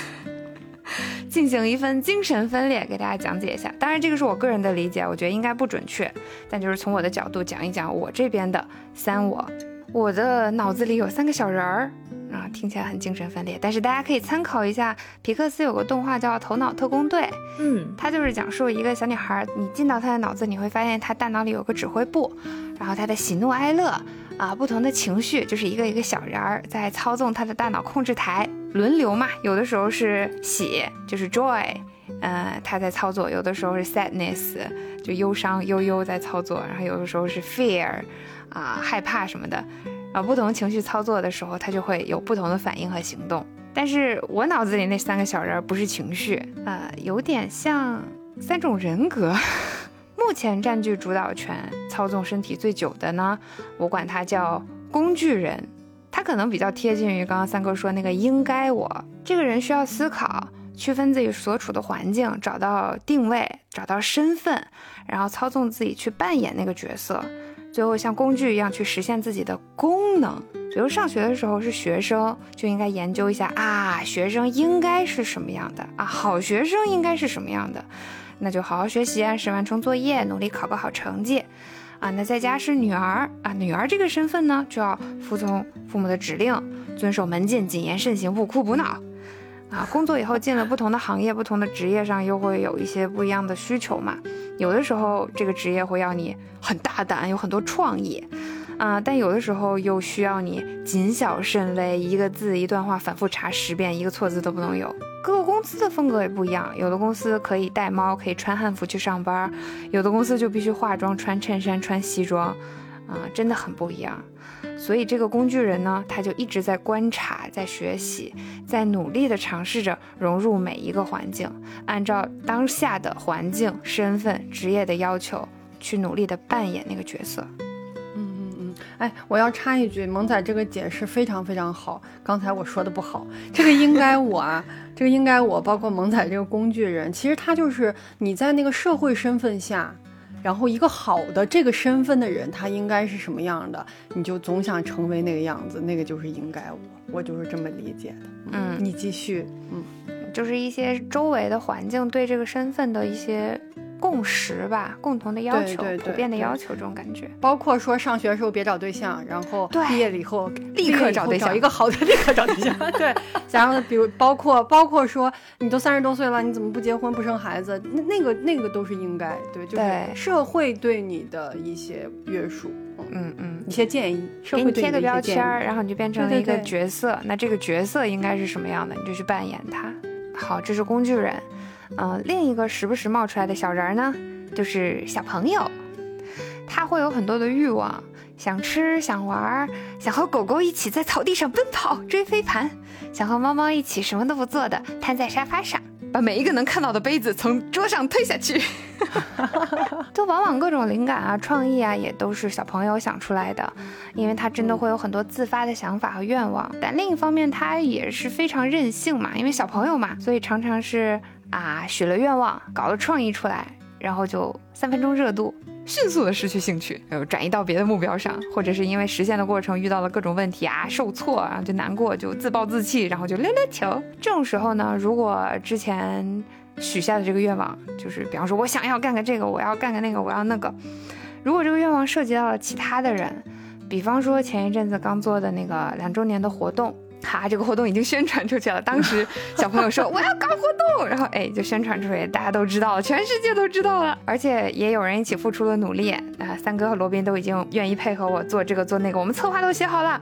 进行一份精神分裂，给大家讲解一下。当然，这个是我个人的理解，我觉得应该不准确，但就是从我的角度讲一讲我这边的三我。我的脑子里有三个小人儿。啊，听起来很精神分裂，但是大家可以参考一下皮克斯有个动画叫《头脑特工队》，嗯，它就是讲述一个小女孩，你进到她的脑子，你会发现她大脑里有个指挥部，然后她的喜怒哀乐啊，不同的情绪就是一个一个小人儿在操纵她的大脑控制台，轮流嘛，有的时候是喜，就是 joy，嗯，她在操作，有的时候是 sadness，就忧伤悠悠在操作，然后有的时候是 fear，啊，害怕什么的。啊，不同情绪操作的时候，他就会有不同的反应和行动。但是我脑子里那三个小人不是情绪，呃，有点像三种人格。目前占据主导权、操纵身体最久的呢，我管他叫工具人。他可能比较贴近于刚刚三哥说那个应该我。这个人需要思考，区分自己所处的环境，找到定位，找到身份，然后操纵自己去扮演那个角色。最后像工具一样去实现自己的功能。比如上学的时候是学生，就应该研究一下啊，学生应该是什么样的啊？好学生应该是什么样的？那就好好学习，按时完成作业，努力考个好成绩。啊，那在家是女儿啊，女儿这个身份呢，就要服从父母的指令，遵守门禁，谨言慎行，不哭不闹。啊，工作以后进了不同的行业、不同的职业上，又会有一些不一样的需求嘛。有的时候这个职业会要你很大胆，有很多创意，啊，但有的时候又需要你谨小慎微，一个字一段话反复查十遍，一个错字都不能有。各个公司的风格也不一样，有的公司可以带猫，可以穿汉服去上班，有的公司就必须化妆、穿衬衫、穿西装，啊，真的很不一样。所以这个工具人呢，他就一直在观察，在学习，在努力的尝试着融入每一个环境，按照当下的环境、身份、职业的要求去努力的扮演那个角色。嗯嗯嗯，哎，我要插一句，萌仔这个解释非常非常好，刚才我说的不好，这个应该我啊，这个应该我，包括萌仔这个工具人，其实他就是你在那个社会身份下。然后一个好的这个身份的人，他应该是什么样的？你就总想成为那个样子，那个就是应该我，我就是这么理解的。嗯，你继续。嗯，就是一些周围的环境对这个身份的一些。共识吧，共同的要求，普遍的要求，这种感觉。包括说上学的时候别找对象，然后毕业了以后立刻找对象，找一个好的立刻找对象。对，然后比如包括包括说你都三十多岁了，你怎么不结婚不生孩子？那那个那个都是应该，对，就是社会对你的一些约束，嗯嗯，一些建议，给你贴个标签，然后你就变成了一个角色。那这个角色应该是什么样的，你就去扮演它。好，这是工具人。嗯，另一个时不时冒出来的小人儿呢，就是小朋友，他会有很多的欲望，想吃，想玩，想和狗狗一起在草地上奔跑追飞盘，想和猫猫一起什么都不做的瘫在沙发上，把每一个能看到的杯子从桌上推下去。就往往各种灵感啊、创意啊，也都是小朋友想出来的，因为他真的会有很多自发的想法和愿望。但另一方面，他也是非常任性嘛，因为小朋友嘛，所以常常是。啊，许了愿望，搞了创意出来，然后就三分钟热度，迅速的失去兴趣，又转移到别的目标上，或者是因为实现的过程遇到了各种问题啊，受挫，然后就难过，就自暴自弃，然后就溜溜球。这种时候呢，如果之前许下的这个愿望，就是比方说我想要干个这个，我要干个那个，我要那个，如果这个愿望涉及到了其他的人，比方说前一阵子刚做的那个两周年的活动。哈，这个活动已经宣传出去了。当时小朋友说 我要搞活动，然后哎就宣传出去，大家都知道了，全世界都知道了，而且也有人一起付出了努力。啊，三哥和罗宾都已经愿意配合我做这个做那个，我们策划都写好了。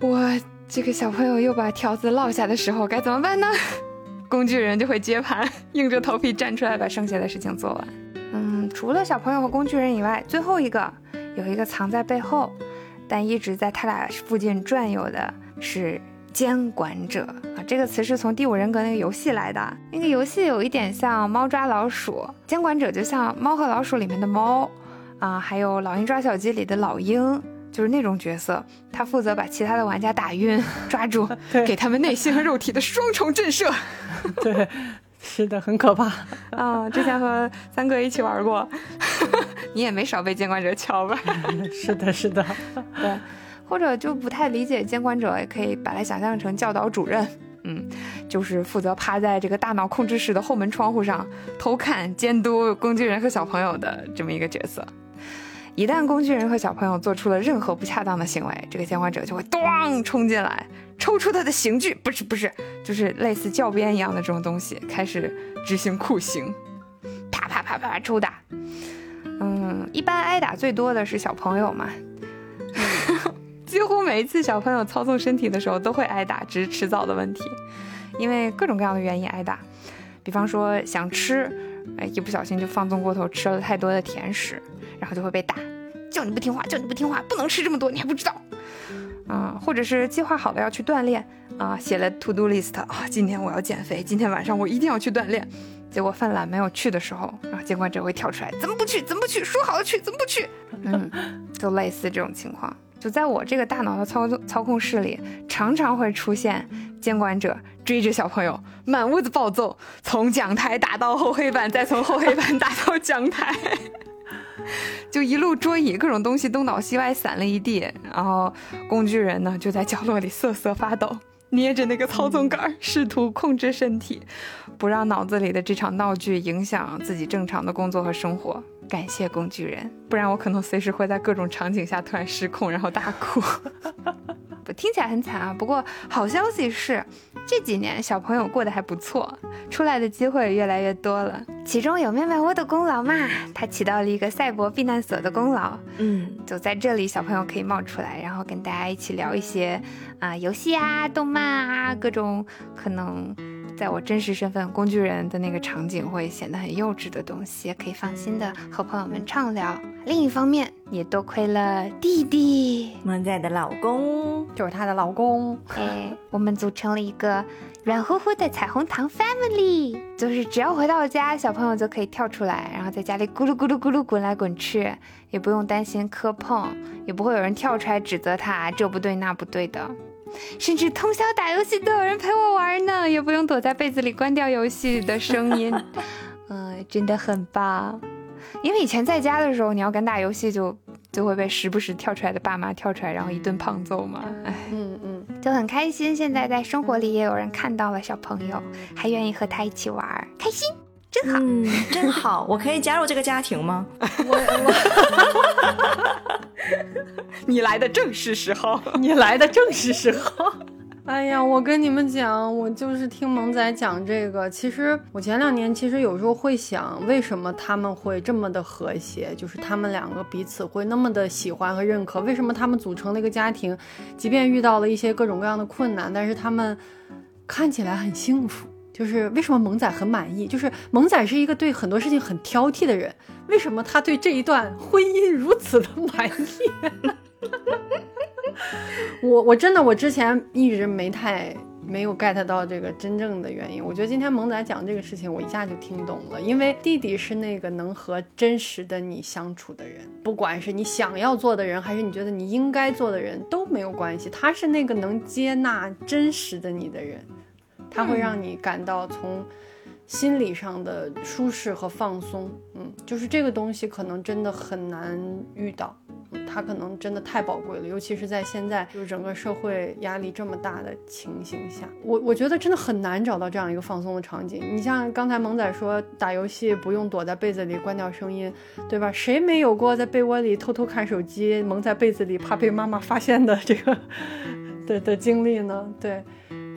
我这个小朋友又把条子落下的时候该怎么办呢？工具人就会接盘，硬着头皮站出来把剩下的事情做完。嗯，除了小朋友和工具人以外，最后一个有一个藏在背后，但一直在他俩附近转悠的。是监管者啊，这个词是从《第五人格》那个游戏来的。那个游戏有一点像猫抓老鼠，监管者就像猫和老鼠里面的猫啊，还有老鹰抓小鸡里的老鹰，就是那种角色。他负责把其他的玩家打晕、抓住，给他们内心和肉体的双重震慑。对，是的，很可怕啊。之前和三哥一起玩过，你也没少被监管者敲吧？是的，是的，对。或者就不太理解监管者，也可以把它想象成教导主任，嗯，就是负责趴在这个大脑控制室的后门窗户上偷看监督工具人和小朋友的这么一个角色。一旦工具人和小朋友做出了任何不恰当的行为，这个监管者就会咣冲进来，抽出他的刑具，不是不是，就是类似教鞭一样的这种东西，开始执行酷刑，啪啪啪啪抽打。嗯，一般挨打最多的是小朋友嘛。几乎每一次小朋友操纵身体的时候都会挨打，只是迟早的问题。因为各种各样的原因挨打，比方说想吃，哎，一不小心就放纵过头，吃了太多的甜食，然后就会被打。叫你不听话，叫你不听话，不能吃这么多，你还不知道？啊，或者是计划好了要去锻炼啊，写了 to do list 啊，今天我要减肥，今天晚上我一定要去锻炼，结果犯懒没有去的时候，然后监管者会跳出来，怎么不去？怎么不去？说好了去，怎么不去？嗯，就类似这种情况。就在我这个大脑的操纵操控室里，常常会出现监管者追着小朋友满屋子暴揍，从讲台打到后黑板，再从后黑板打到讲台，就一路桌椅各种东西东倒西歪散了一地，然后工具人呢就在角落里瑟瑟发抖，捏着那个操纵杆，试图控制身体，不让脑子里的这场闹剧影响自己正常的工作和生活。感谢工具人，不然我可能随时会在各种场景下突然失控，然后大哭。不，听起来很惨啊。不过好消息是，这几年小朋友过得还不错，出来的机会越来越多了。其中有妹妹窝的功劳嘛，它起到了一个赛博避难所的功劳。嗯，就在这里，小朋友可以冒出来，然后跟大家一起聊一些啊游戏啊、动漫啊，各种可能。在我真实身份工具人的那个场景，会显得很幼稚的东西，可以放心的和朋友们畅聊。另一方面，也多亏了弟弟萌仔的老公，就是他的老公。哎，我们组成了一个软乎乎的彩虹糖 family，就是只要回到家，小朋友就可以跳出来，然后在家里咕噜咕噜咕噜滚来滚去，也不用担心磕碰，也不会有人跳出来指责他这不对那不对的。甚至通宵打游戏都有人陪我玩呢，也不用躲在被子里关掉游戏的声音。嗯，真的很棒。因为以前在家的时候，你要敢打游戏，就就会被时不时跳出来的爸妈跳出来，然后一顿胖揍嘛。哎，嗯嗯，就很开心。现在在生活里也有人看到了小朋友，还愿意和他一起玩，开心，真好，嗯，真好。我可以加入这个家庭吗？我我。你来的正是时候，你来的正是时候。哎呀，我跟你们讲，我就是听萌仔讲这个。其实我前两年其实有时候会想，为什么他们会这么的和谐？就是他们两个彼此会那么的喜欢和认可。为什么他们组成了一个家庭，即便遇到了一些各种各样的困难，但是他们看起来很幸福。就是为什么萌仔很满意？就是萌仔是一个对很多事情很挑剔的人，为什么他对这一段婚姻如此的满意？我我真的我之前一直没太没有 get 到这个真正的原因。我觉得今天萌仔讲这个事情，我一下就听懂了。因为弟弟是那个能和真实的你相处的人，不管是你想要做的人，还是你觉得你应该做的人都没有关系。他是那个能接纳真实的你的人。它会让你感到从心理上的舒适和放松，嗯，就是这个东西可能真的很难遇到，它可能真的太宝贵了，尤其是在现在就是整个社会压力这么大的情形下，我我觉得真的很难找到这样一个放松的场景。你像刚才萌仔说打游戏不用躲在被子里关掉声音，对吧？谁没有过在被窝里偷偷看手机，蒙在被子里怕被妈妈发现的这个 的的经历呢？对。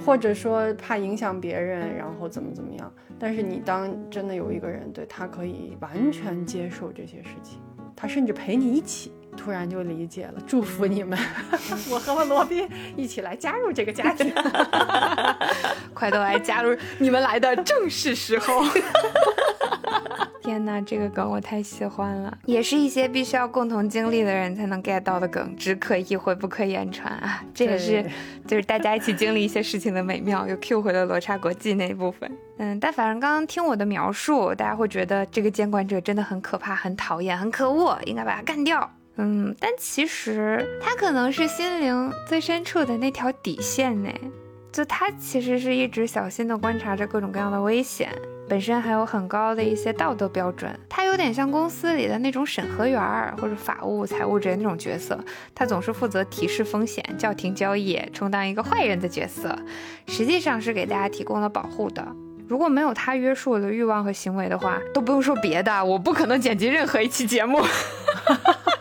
或者说怕影响别人，然后怎么怎么样？但是你当真的有一个人，对他可以完全接受这些事情，他甚至陪你一起，突然就理解了。祝福你们，我和我罗宾一起来加入这个家庭，快都来加入，你们来的正是时候。天哪，这个梗我太喜欢了，也是一些必须要共同经历的人才能 get 到的梗，只可意会不可言传啊！这也是就是大家一起经历一些事情的美妙，又 Q 回了罗刹国际那一部分。嗯，但反正刚刚听我的描述，大家会觉得这个监管者真的很可怕、很讨厌、很可恶，应该把他干掉。嗯，但其实他可能是心灵最深处的那条底线呢，就他其实是一直小心的观察着各种各样的危险。本身还有很高的一些道德标准，他有点像公司里的那种审核员儿或者法务、财务之类那种角色，他总是负责提示风险、叫停交易，充当一个坏人的角色，实际上是给大家提供了保护的。如果没有他约束我的欲望和行为的话，都不用说别的，我不可能剪辑任何一期节目，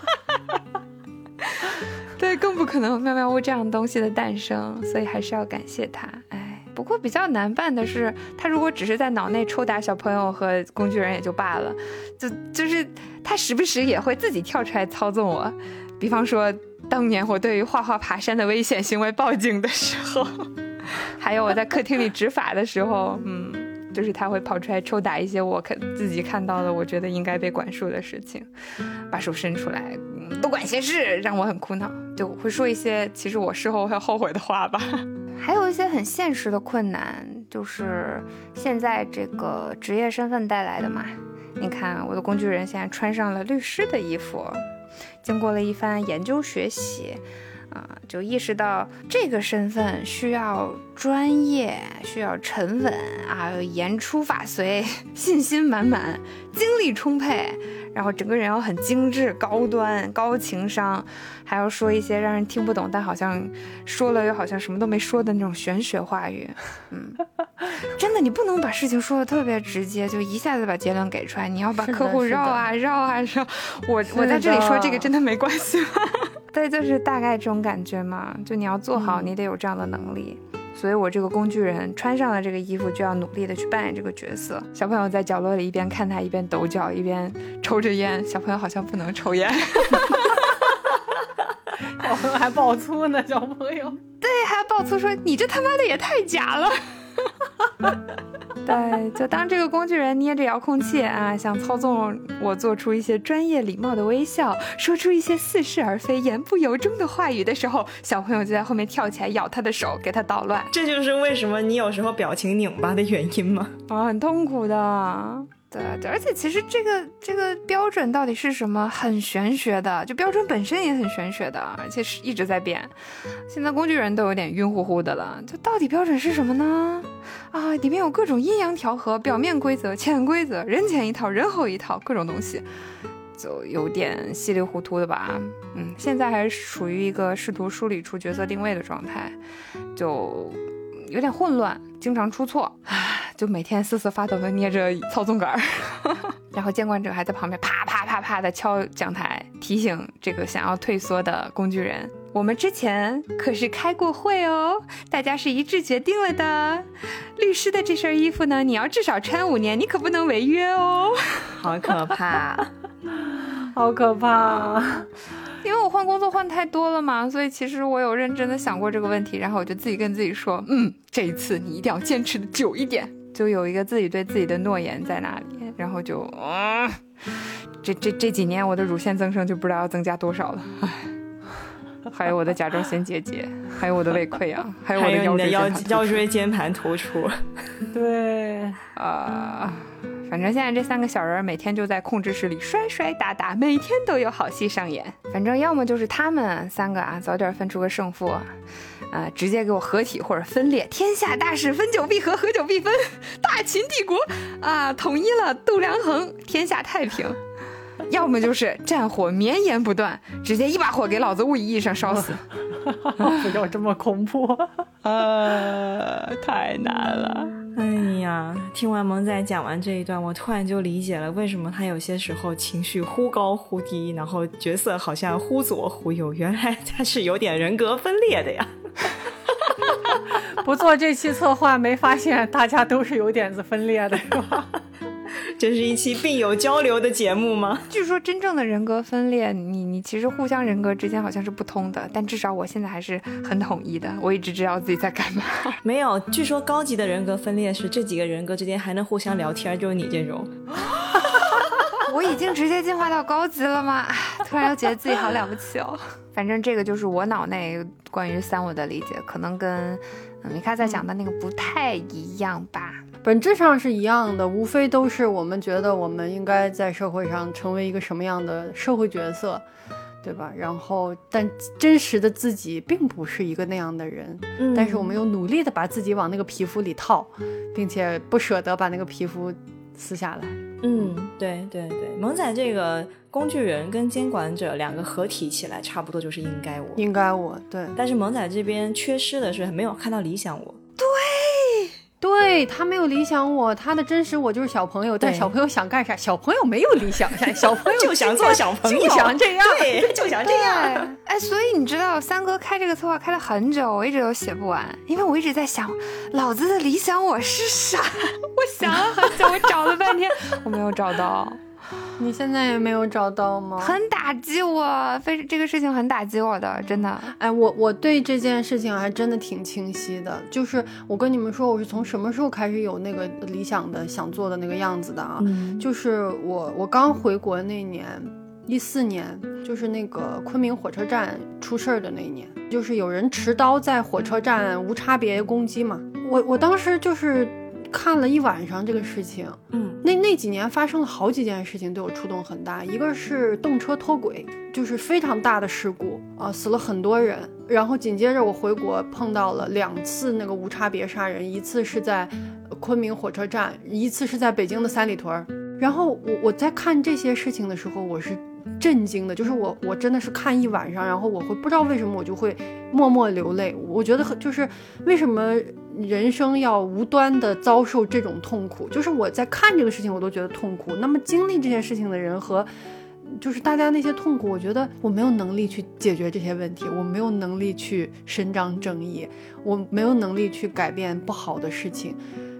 对，更不可能有妙妙屋这样东西的诞生，所以还是要感谢他。哎不过比较难办的是，他如果只是在脑内抽打小朋友和工具人也就罢了，就就是他时不时也会自己跳出来操纵我。比方说，当年我对于画画爬山的危险行为报警的时候，还有我在客厅里执法的时候，嗯，就是他会跑出来抽打一些我看自己看到的，我觉得应该被管束的事情，把手伸出来，嗯多管闲事，让我很苦恼，就会说一些其实我事后会后悔的话吧。还有一些很现实的困难，就是现在这个职业身份带来的嘛。你看，我的工具人现在穿上了律师的衣服，经过了一番研究学习，啊，就意识到这个身份需要专业，需要沉稳啊，言出法随，信心满满，精力充沛。然后整个人要很精致、高端、高情商，还要说一些让人听不懂，但好像说了又好像什么都没说的那种玄学话语。嗯，真的，你不能把事情说的特别直接，就一下子把结论给出来。你要把客户绕啊 绕啊绕。我我在这里说这个真的没关系吗？对，就是大概这种感觉嘛。就你要做好，你得有这样的能力。所以，我这个工具人穿上了这个衣服，就要努力的去扮演这个角色。小朋友在角落里一边看他，一边抖脚，一边抽着烟。小朋友好像不能抽烟，小朋友还爆粗呢。小朋友，对，还爆粗说：“你这他妈的也太假了。” 对，就当这个工具人捏着遥控器啊，想操纵我做出一些专业礼貌的微笑，说出一些似是而非、言不由衷的话语的时候，小朋友就在后面跳起来咬他的手，给他捣乱。这就是为什么你有时候表情拧巴的原因吗？啊，很痛苦的。对对，而且其实这个这个标准到底是什么，很玄学的。就标准本身也很玄学的，而且是一直在变。现在工具人都有点晕乎乎的了。就到底标准是什么呢？啊，里面有各种阴阳调和、表面规则、潜规则，人前一套，人后一套，各种东西，就有点稀里糊涂的吧。嗯，现在还是处于一个试图梳理出角色定位的状态，就有点混乱，经常出错。就每天瑟瑟发抖的捏着操纵杆儿，然后监管者还在旁边啪啪啪啪的敲讲台，提醒这个想要退缩的工具人：我们之前可是开过会哦，大家是一致决定了的。律师的这身衣服呢，你要至少穿五年，你可不能违约哦。好可怕，好可怕。因为我换工作换太多了嘛，所以其实我有认真的想过这个问题，然后我就自己跟自己说：嗯，这一次你一定要坚持的久一点。就有一个自己对自己的诺言在那里，然后就，嗯，这这这几年我的乳腺增生就不知道要增加多少了，唉，还有我的甲状腺结节，还有我的胃溃疡，还有我的腰椎腰椎间盘突出，对，啊，反正现在这三个小人每天就在控制室里摔摔打打，每天都有好戏上演。反正要么就是他们三个啊，早点分出个胜负。啊！直接给我合体或者分裂，天下大事分久必合，合久必分。大秦帝国啊，统一了，度量衡，天下太平。要么就是战火绵延不断，直接一把火给老子物理意义上烧死。不要这么恐怖，呃，太难了。哎呀，听完萌仔讲完这一段，我突然就理解了为什么他有些时候情绪忽高忽低，然后角色好像忽左忽右，原来他是有点人格分裂的呀。不做这期策划，没发现大家都是有点子分裂的，是吧？这是一期病友交流的节目吗？据说真正的人格分裂，你你其实互相人格之间好像是不通的，但至少我现在还是很统一的。我一直知道自己在干嘛。没有，据说高级的人格分裂是这几个人格之间还能互相聊天，就是你这种。我已经直接进化到高级了吗？突然又觉得自己好了不起哦。反正这个就是我脑内关于三我的理解，可能跟米卡在讲的那个不太一样吧。本质上是一样的，无非都是我们觉得我们应该在社会上成为一个什么样的社会角色，对吧？然后，但真实的自己并不是一个那样的人。嗯。但是我们又努力的把自己往那个皮肤里套，并且不舍得把那个皮肤撕下来。嗯，对对对，萌仔这个工具人跟监管者两个合体起来，差不多就是应该我，应该我。对。但是萌仔这边缺失的是没有看到理想我。对。对他没有理想，我他的真实我就是小朋友，但小朋友想干啥？小朋友没有理想，小朋友就想做小朋友，就想这样，对，就想这样。哎，所以你知道三哥开这个策划开了很久，我一直都写不完，因为我一直在想，老子的理想我是啥？我想了很久，我找了半天，我没有找到。你现在也没有找到吗？很打击我，非这个事情很打击我的，真的。哎，我我对这件事情还真的挺清晰的，就是我跟你们说，我是从什么时候开始有那个理想的、想做的那个样子的啊？就是我我刚回国那年，一四年，就是那个昆明火车站出事儿的那一年，就是有人持刀在火车站无差别攻击嘛。我我当时就是。看了一晚上这个事情，嗯那那几年发生了好几件事情对我触动很大，一个是动车脱轨，就是非常大的事故啊、死了很多人。然后紧接着我回国碰到了两次那个无差别杀人，一次是在呃昆明火车站，一次是在北京的三里屯儿。然后我我在看这些事情的时候，我是震惊的，就是我我真的是看一晚上，然后我会不知道为什么我就会默默流泪。我觉得就是为什么人生要无端的遭受这种痛苦，就是我在看这个事情我都觉得痛苦。那么经历这件事情的人和就是大家那些痛苦，我觉得我没有能力去解决这些问题，我没有能力去伸张正义，我没有能力去改变不好的事情。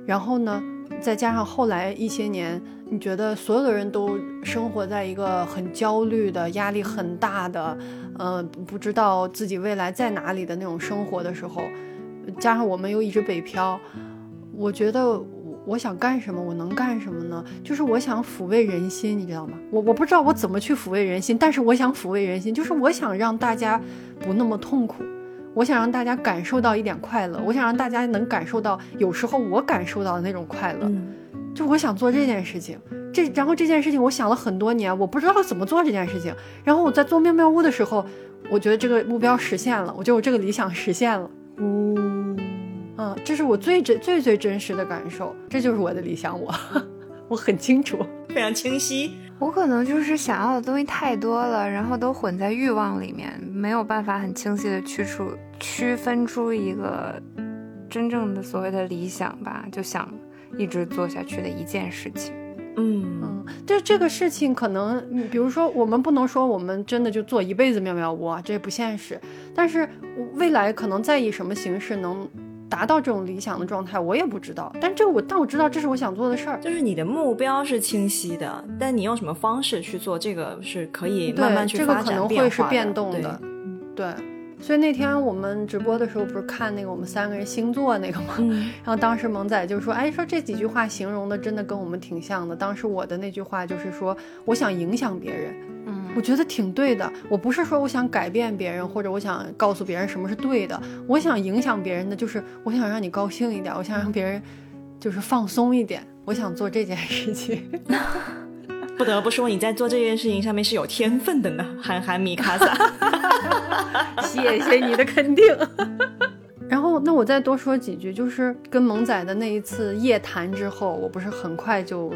然后呢，再加上后来一些年，你觉得所有的人都生活在一个很焦虑的、压力很大的，呃，不知道自己未来在哪里的那种生活的时候，加上我们又一直北漂，我觉得我我想干什么，我能干什么呢？就是我想抚慰人心，你知道吗？我我不知道我怎么去抚慰人心，但是我想抚慰人心，就是我想让大家不那么痛苦。我想让大家感受到一点快乐，我想让大家能感受到有时候我感受到的那种快乐，嗯就我想做这件事情。这然后这件事情我想了很多年，我不知道怎么做这件事情。然后我在做妙妙屋的时候，我觉得这个目标实现了，我觉得我这个理想实现了。嗯，嗯，这是我最真最最真实的感受，这就是我的理想我，我很清楚。非常清晰。我可能就是想要的东西太多了，然后都混在欲望里面，没有办法很清晰的去出区分出一个真正的所谓的理想吧，就想一直做下去的一件事情。嗯嗯，这这个事情可能，嗯比如说我们不能说我们真的就做一辈子妙妙屋啊，这不现实。但是未来可能再以什么形式能达到这种理想的状态，我也不知道。但这我，但我知道这是我想做的事儿。就是你的目标是清晰的，但你用什么方式去做，这个是可以慢慢对，这个去发展可能变化会是变动对的。对，所以那天我们直播的时候，不是看那个我们三个人星座那个吗？嗯 然后当时萌仔就说：“哎，说这几句话形容的真的跟我们挺像的。”当时我的那句话就是说，我想影响别人，嗯我觉得挺对的。我不是说我想改变别人，或者我想告诉别人什么是对的，我想影响别人的就是我想让你高兴一点，我想让别人就是放松一点，我想做这件事情。不得不说你在做这件事情上面是有天分的呢，韩寒米卡萨。谢谢你的肯定。然后，那我再多说几句，就是跟萌仔的那一次夜谈之后，我不是很快就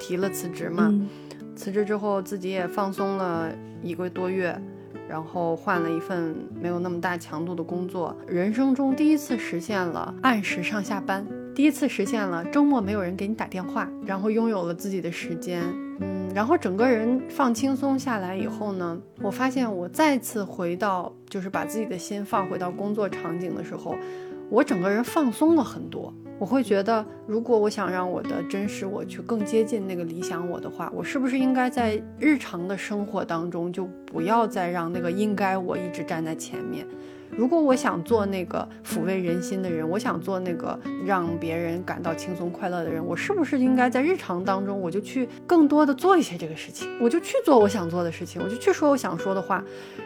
提了辞职嘛？嗯辞职之后，自己也放松了一个多月，然后换了一份没有那么大强度的工作，人生中第一次实现了按时上下班，第一次实现了周末没有人给你打电话，然后拥有了自己的时间。嗯，然后整个人放轻松下来以后呢，我发现我再次回到，就是把自己的心放回到工作场景的时候，我整个人放松了很多。我会觉得，如果我想让我的真实我去更接近那个理想我的话，我是不是应该在日常的生活当中就不要再让那个应该我一直站在前面？如果我想做那个抚慰人心的人，我想做那个让别人感到轻松快乐的人，我是不是应该在日常当中我就去更多的做一些这个事情？我就去做我想做的事情，我就去说我想说的话。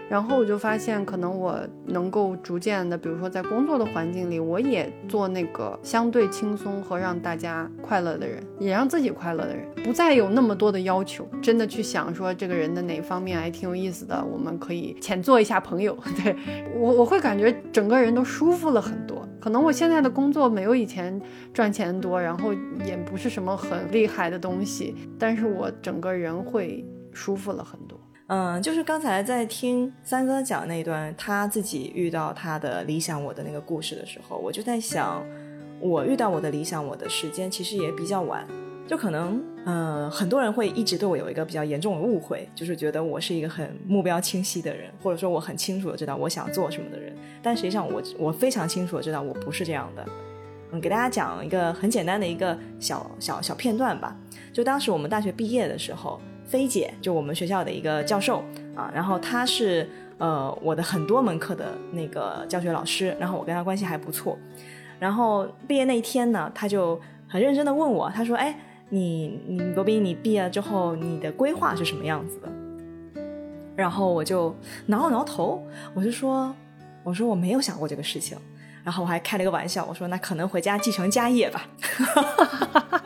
然后我就发现，可能我能够逐渐的，比如说在工作的环境里，我也做那个相对轻松和让大家快乐的人，也让自己快乐的人，不再有那么多的要求，真的去想说这个人的哪方面还挺有意思的，我们可以浅做一下朋友。对我，我会就感觉整个人都舒服了很多。可能我现在的工作没有以前赚钱多，然后也不是什么很厉害的东西，但是我整个人会舒服了很多。嗯，就是刚才在听三哥讲那段他自己遇到他的理想我的那个故事的时候，我就在想，我遇到我的理想我的时间其实也比较晚，就可能呃很多人会一直对我有一个比较严重的误会，就是觉得我是一个很目标清晰的人，或者说我很清楚的知道我想做什么的人，但实际上我我非常清楚的知道我不是这样的。嗯，给大家讲一个很简单的一个小小小片段吧，就当时我们大学毕业的时候。菲姐就我们学校的一个教授啊，然后她是呃我的很多门课的那个教学老师，然后我跟她关系还不错。然后毕业那一天呢，她就很认真的问我，她说：“哎，你你罗宾，你毕业之后你的规划是什么样子的？”然后我就挠了挠头，我就说：“我说我没有想过这个事情。”然后我还开了个玩笑，我说那可能回家继承家业吧。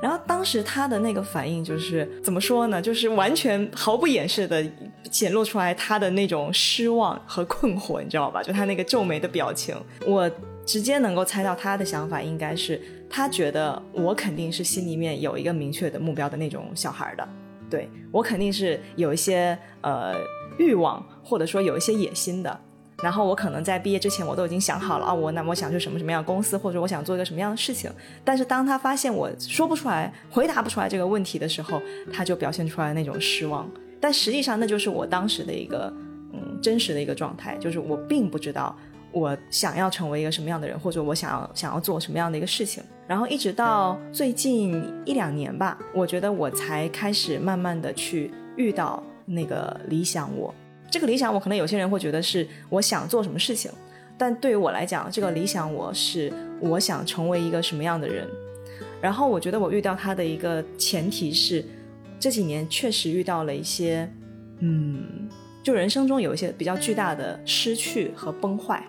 然后当时他的那个反应就是怎么说呢？就是完全毫不掩饰的显露出来他的那种失望和困惑，你知道吧？就他那个皱眉的表情，我直接能够猜到他的想法应该是，他觉得我肯定是心里面有一个明确的目标的那种小孩的，对我肯定是有一些呃欲望，或者说有一些野心的。然后我可能在毕业之前，我都已经想好了啊，我那我想去什么什么样的公司，或者我想做一个什么样的事情。但是当他发现我说不出来、回答不出来这个问题的时候，他就表现出来那种失望。但实际上，那就是我当时的一个嗯真实的一个状态，就是我并不知道我想要成为一个什么样的人，或者我想要想要做什么样的一个事情。然后一直到最近一两年吧，我觉得我才开始慢慢的去遇到那个理想我。这个理想我可能有些人会觉得是我想做什么事情，但对于我来讲，这个理想我是我想成为一个什么样的人。然后我觉得我遇到他的一个前提是，这几年确实遇到了一些，嗯，就人生中有一些比较巨大的失去和崩坏。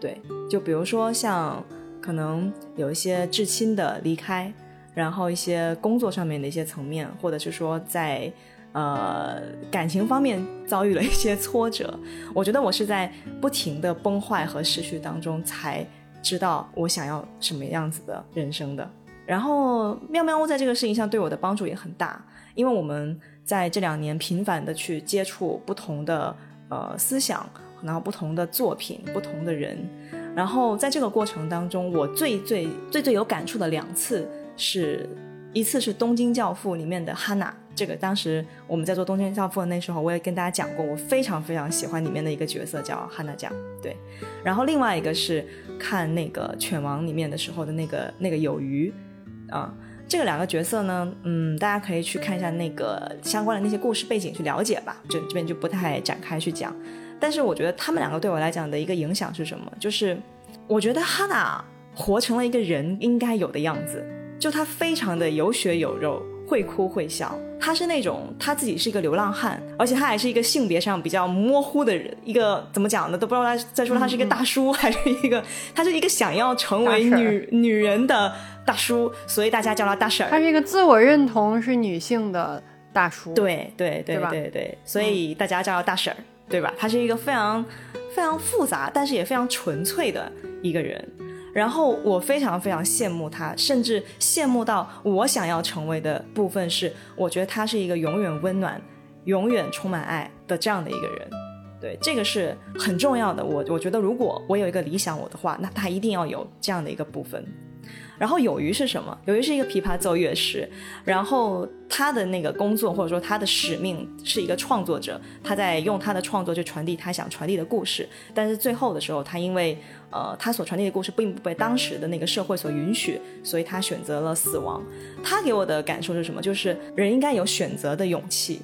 对，就比如说像可能有一些至亲的离开，然后一些工作上面的一些层面，或者是说在。呃，感情方面遭遇了一些挫折，我觉得我是在不停的崩坏和失去当中，才知道我想要什么样子的人生的。然后妙妙屋在这个事情上对我的帮助也很大，因为我们在这两年频繁的去接触不同的呃思想，然后不同的作品，不同的人，然后在这个过程当中，我最最最最有感触的两次是。一次是《东京教父》里面的哈娜，这个当时我们在做《东京教父》的那时候，我也跟大家讲过，我非常非常喜欢里面的一个角色叫哈娜酱，对。然后另外一个是看那个《犬王》里面的时候的那个那个有鱼，啊，这个两个角色呢，嗯，大家可以去看一下那个相关的那些故事背景去了解吧，这这边就不太展开去讲。但是我觉得他们两个对我来讲的一个影响是什么？就是我觉得哈娜活成了一个人应该有的样子。就她非常的有血有肉，会哭会笑。她是那种她自己是一个流浪汉，而且她还是一个性别上比较模糊的人。一个怎么讲呢？都不知道他在说他是一个大叔，还是一个他是一个想要成为女女人的大叔，所以大家叫他大婶儿。他是一个自我认同是女性的大叔。对对对对对，所以大家叫他大婶，对吧？他是一个非常非常复杂，但是也非常纯粹的一个人。然后我非常非常羡慕他，甚至羡慕到我想要成为的部分是，我觉得他是一个永远温暖、永远充满爱的这样的一个人。对，这个是很重要的。我我觉得，如果我有一个理想我的话，那他一定要有这样的一个部分。然后有余是什么？有余是一个琵琶奏乐师，然后他的那个工作或者说他的使命是一个创作者，他在用他的创作去传递他想传递的故事。但是最后的时候，他因为呃他所传递的故事并不被当时的那个社会所允许，所以他选择了死亡。他给我的感受是什么？就是人应该有选择的勇气，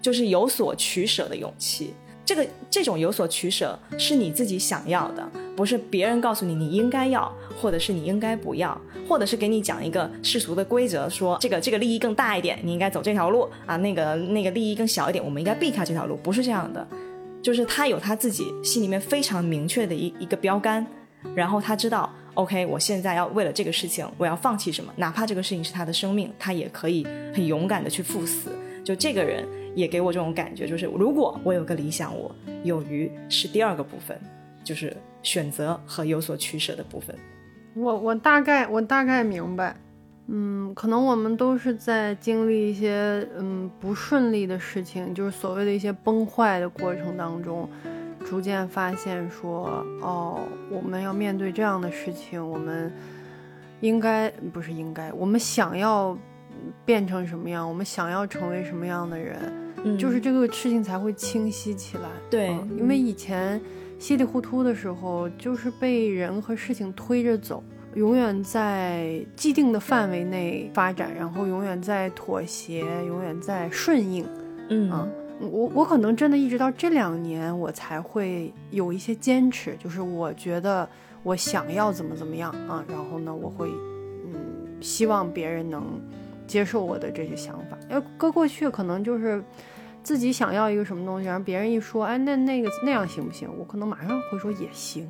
就是有所取舍的勇气。这个这种有所取舍是你自己想要的，不是别人告诉你你应该要，或者是你应该不要，或者是给你讲一个世俗的规则，说这个这个利益更大一点，你应该走这条路啊，那个那个利益更小一点，我们应该避开这条路，不是这样的，就是他有他自己心里面非常明确的一一个标杆，然后他知道，OK，我现在要为了这个事情，我要放弃什么，哪怕这个事情是他的生命，他也可以很勇敢的去赴死，就这个人。也给我这种感觉，就是如果我有个理想，我有余是第二个部分，就是选择和有所取舍的部分。我我大概我大概明白，嗯，可能我们都是在经历一些嗯不顺利的事情，就是所谓的一些崩坏的过程当中，逐渐发现说，哦，我们要面对这样的事情，我们应该不是应该，我们想要变成什么样，我们想要成为什么样的人。就是这个事情才会清晰起来。对，因为以前稀里糊涂的时候，就是被人和事情推着走，永远在既定的范围内发展，然后永远在妥协，永远在顺应。嗯，我我可能真的一直到这两年，我才会有一些坚持，就是我觉得我想要怎么怎么样啊，然后呢，我会嗯希望别人能接受我的这些想法。要搁过去可能就是。自己想要一个什么东西，然后别人一说，哎，那那个那样行不行？我可能马上会说也行，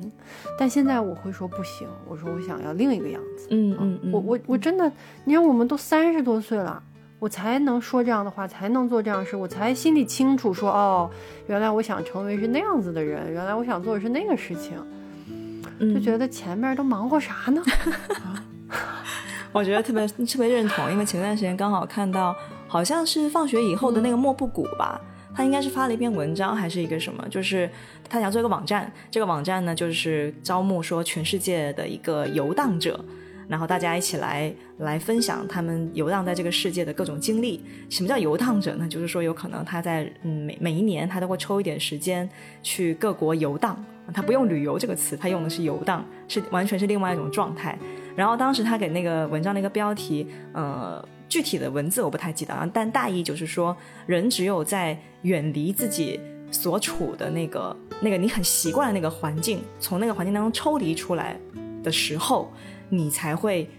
但现在我会说不行，我说我想要另一个样子。嗯嗯嗯，我我我真的，你看我们都三十多岁了，我才能说这样的话，才能做这样的事，我才心里清楚说，哦，原来我想成为是那样子的人，原来我想做的是那个事情，就觉得前面都忙活啥呢？我觉得特别特别认同，因为前段时间刚好看到，好像是放学以后的那个莫布谷吧，他应该是发了一篇文章还是一个什么，就是他想做一个网站，这个网站呢就是招募说全世界的一个游荡者，然后大家一起来来分享他们游荡在这个世界的各种经历。什么叫游荡者呢？就是说有可能他在嗯每每一年他都会抽一点时间去各国游荡，他不用旅游这个词，他用的是游荡，是完全是另外一种状态。然后当时他给那个文章的一个标题，呃，具体的文字我不太记得啊，但大意就是说，人只有在远离自己所处的那个那个你很习惯的那个环境，从那个环境当中抽离出来的时候，你才会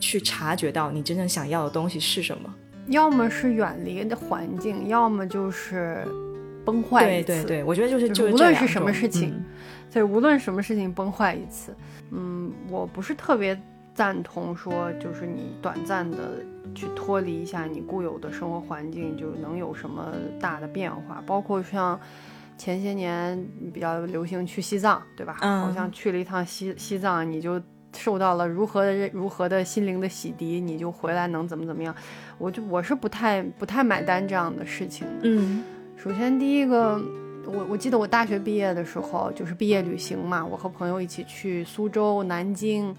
去察觉到你真正想要的东西是什么。要么是远离的环境，要么就是崩坏对对对，我觉得就是就无论是什么事情，对，无论什么事情崩坏一次，嗯，我不是特别。赞同说，就是你短暂的去脱离一下你固有的生活环境，就能有什么大的变化？包括像前些年比较流行去西藏，对吧？嗯。好像去了一趟西西藏，你就受到了如何的如何的心灵的洗涤，你就回来能怎么怎么样？我就我是不太不太买单这样的事情。嗯。首先第一个，我我记得我大学毕业的时候就是毕业旅行嘛，我和朋友一起去苏州、南京。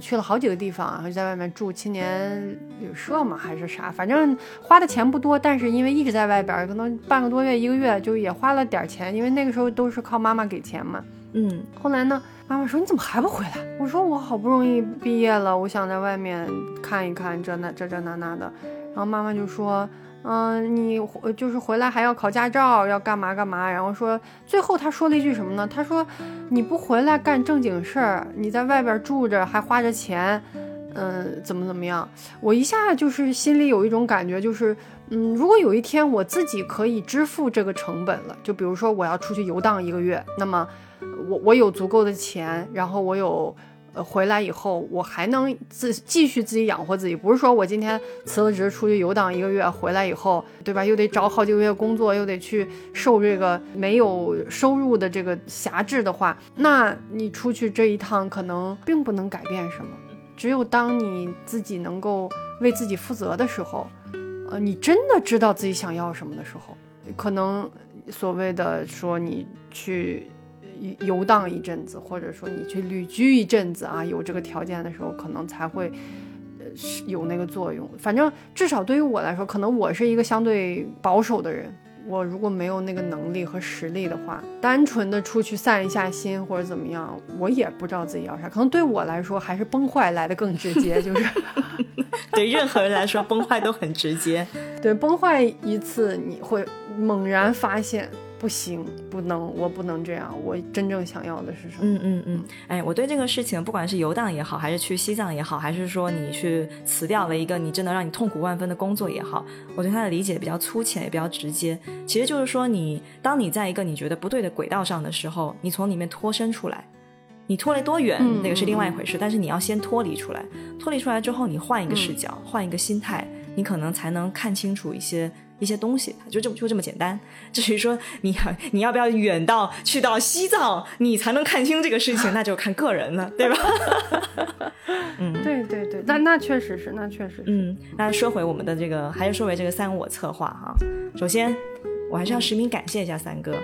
去了好几个地方，然后就在外面住青年旅社嘛，还是啥，反正花的钱不多，但是因为一直在外边，可能半个多月、一个月就也花了点钱，因为那个时候都是靠妈妈给钱嘛。嗯，后来呢，妈妈说你怎么还不回来？我说我好不容易毕业了，我想在外面看一看这那这这那那的，然后妈妈就说。嗯，你就是回来还要考驾照，要干嘛干嘛？然后说，最后他说了一句什么呢？他说，你不回来干正经事儿，你在外边住着还花着钱，嗯，怎么怎么样？我一下就是心里有一种感觉，就是，嗯，如果有一天我自己可以支付这个成本了，就比如说我要出去游荡一个月，那么我我有足够的钱，然后我有。回来以后我还能自继续自己养活自己，不是说我今天辞了职出去游荡一个月，回来以后，对吧？又得找好几个月工作，又得去受这个没有收入的这个辖制的话，那你出去这一趟可能并不能改变什么。只有当你自己能够为自己负责的时候，呃，你真的知道自己想要什么的时候，可能所谓的说你去。游荡一阵子，或者说你去旅居一阵子啊，有这个条件的时候，可能才会，呃，有那个作用。反正至少对于我来说，可能我是一个相对保守的人。我如果没有那个能力和实力的话，单纯的出去散一下心或者怎么样，我也不知道自己要啥。可能对我来说，还是崩坏来的更直接。就是对任何人来说，崩坏都很直接。对，崩坏一次，你会猛然发现。不行，不能，我不能这样。我真正想要的是什么？嗯嗯嗯。哎，我对这个事情，不管是游荡也好，还是去西藏也好，还是说你去辞掉了一个你真的让你痛苦万分的工作也好，我对他的理解比较粗浅，也比较直接。其实就是说，你当你在一个你觉得不对的轨道上的时候，你从里面脱身出来，你脱离多远那个是另外一回事，但是你要先脱离出来。脱离出来之后，你换一个视角，换一个心态，你可能才能看清楚一些。一些东西，就这么就这么简单。至于说你要你要不要远到去到西藏，你才能看清这个事情，那就看个人了，对吧？嗯，对对对，那那确实是，那确实是。嗯，那说回我们的这个，还是说回这个三我策划哈。首先，我还是要实名感谢一下三哥。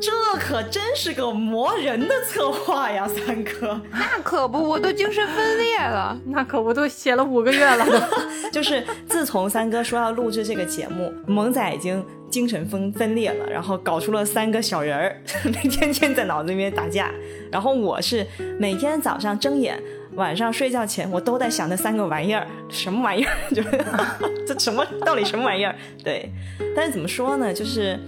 这可真是个磨人的策划呀，三哥。那可不，我都精神分裂了。那可不，都写了五个月了。就是自从三哥说要录制这个节目，萌仔已经精神分分裂了，然后搞出了三个小人儿，天天在脑子里面打架。然后我是每天早上睁眼，晚上睡觉前，我都在想那三个玩意儿，什么玩意儿？就 这什么到底什么玩意儿？对，但是怎么说呢？就是。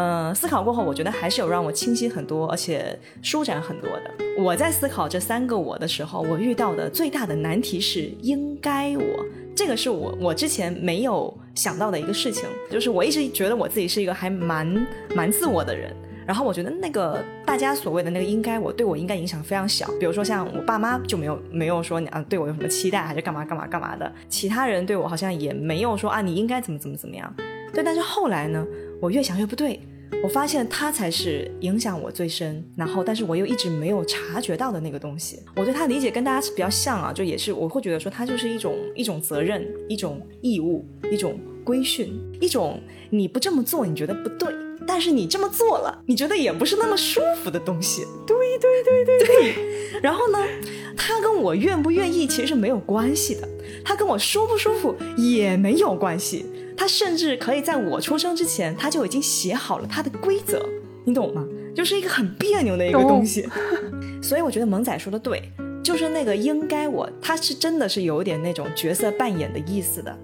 嗯，思考过后，我觉得还是有让我清晰很多，而且舒展很多的。我在思考这三个我的时候，我遇到的最大的难题是应该我，这个是我我之前没有想到的一个事情，就是我一直觉得我自己是一个还蛮蛮自我的人。然后我觉得那个大家所谓的那个应该我对我应该影响非常小，比如说像我爸妈就没有没有说啊对我有什么期待还是干嘛干嘛干嘛的，其他人对我好像也没有说啊你应该怎么怎么怎么样，对，但是后来呢，我越想越不对，我发现他才是影响我最深，然后但是我又一直没有察觉到的那个东西，我对他理解跟大家是比较像啊，就也是我会觉得说他就是一种一种责任，一种义务，一种规训，一种你不这么做你觉得不对。但是你这么做了，你觉得也不是那么舒服的东西。对对对对对。然后呢，他跟我愿不愿意其实是没有关系的，他跟我舒不舒服也没有关系。他甚至可以在我出生之前，他就已经写好了他的规则，你懂吗？就是一个很别扭的一个东西。所以我觉得萌仔说的对，就是那个应该我，他是真的是有点那种角色扮演的意思的。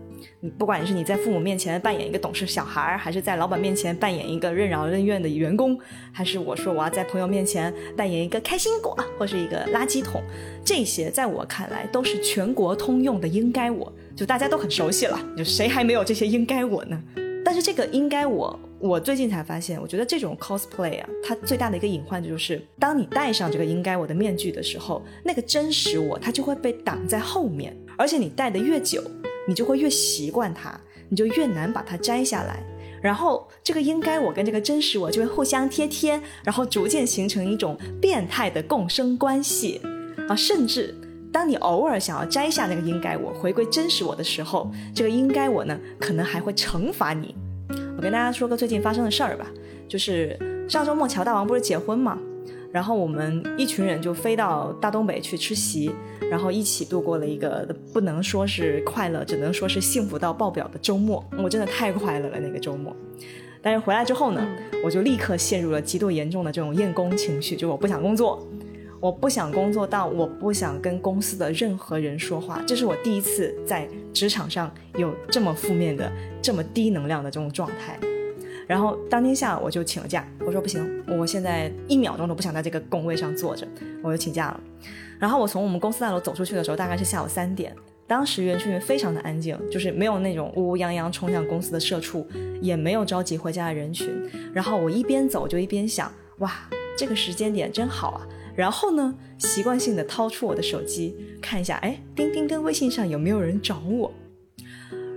不管是你在父母面前扮演一个懂事小孩，还是在老板面前扮演一个任劳任怨的员工，还是我说我要在朋友面前扮演一个开心果或是一个垃圾桶，这些在我看来都是全国通用的应该我，就大家都很熟悉了，就谁还没有这些应该我呢？但是这个应该我，我最近才发现，我觉得这种 cosplay 啊，它最大的一个隐患就是，当你戴上这个应该我的面具的时候，那个真实我它就会被挡在后面，而且你戴的越久。你就会越习惯它，你就越难把它摘下来。然后这个应该我跟这个真实我就会互相贴贴，然后逐渐形成一种变态的共生关系啊！甚至当你偶尔想要摘下那个应该我，回归真实我的时候，这个应该我呢，可能还会惩罚你。我跟大家说个最近发生的事儿吧，就是上周末乔大王不是结婚嘛？然后我们一群人就飞到大东北去吃席，然后一起度过了一个不能说是快乐，只能说是幸福到爆表的周末。我真的太快乐了那个周末。但是回来之后呢，我就立刻陷入了极度严重的这种厌工情绪，就我不想工作，我不想工作到我不想跟公司的任何人说话。这是我第一次在职场上有这么负面的、这么低能量的这种状态。然后当天下午我就请了假，我说不行，我现在一秒钟都不想在这个工位上坐着，我就请假了。然后我从我们公司大楼走出去的时候，大概是下午三点，当时园区里非常的安静，就是没有那种乌乌泱泱冲向公司的社畜，也没有着急回家的人群。然后我一边走就一边想，哇，这个时间点真好啊。然后呢，习惯性的掏出我的手机看一下，哎，钉钉跟微信上有没有人找我。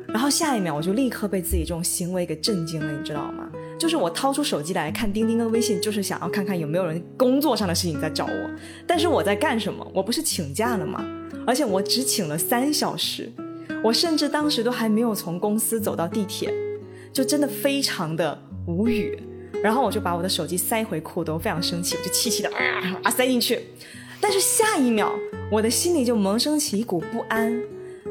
然后下一秒我就立刻被自己这种行为给震惊了，你知道吗？就是我掏出手机来看钉钉跟微信，就是想要看看有没有人工作上的事情在找我。但是我在干什么？我不是请假了吗？而且我只请了三小时，我甚至当时都还没有从公司走到地铁，就真的非常的无语。然后我就把我的手机塞回裤兜，非常生气，我就气气的啊塞进去。但是下一秒，我的心里就萌生起一股不安，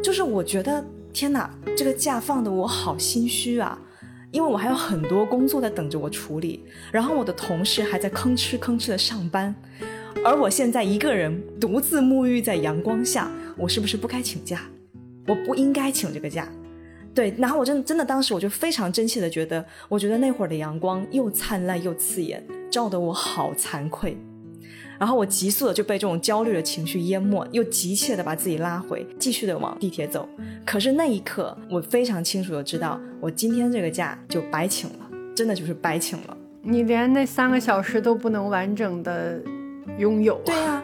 就是我觉得。天哪，这个假放的我好心虚啊，因为我还有很多工作在等着我处理，然后我的同事还在吭哧吭哧的上班，而我现在一个人独自沐浴在阳光下，我是不是不该请假？我不应该请这个假。对，然后我真的真的当时我就非常真切的觉得，我觉得那会儿的阳光又灿烂又刺眼，照得我好惭愧。然后我急速的就被这种焦虑的情绪淹没，又急切的把自己拉回，继续的往地铁走。可是那一刻，我非常清楚的知道，我今天这个假就白请了，真的就是白请了。你连那三个小时都不能完整的拥有。对呀，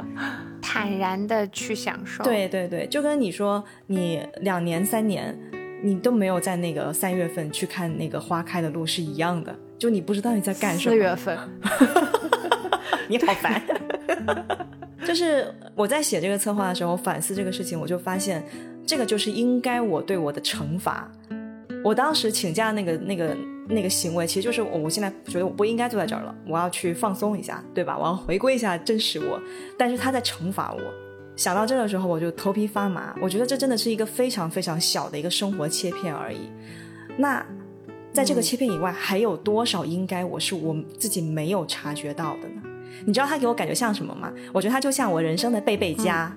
坦然的去享受。对对对，就跟你说，你两年三年，你都没有在那个三月份去看那个花开的路是一样的，就你不知道你在干什么。四月份。你好烦，就是我在写这个策划的时候反思这个事情，我就发现这个就是应该我对我的惩罚。我当时请假那个那个那个行为，其实就是我现在觉得我不应该坐在这儿了，我要去放松一下，对吧？我要回归一下真实我。但是他在惩罚我，想到这的时候我就头皮发麻。我觉得这真的是一个非常非常小的一个生活切片而已。那在这个切片以外，还有多少应该我是我自己没有察觉到的呢？你知道他给我感觉像什么吗？我觉得他就像我人生的贝贝家，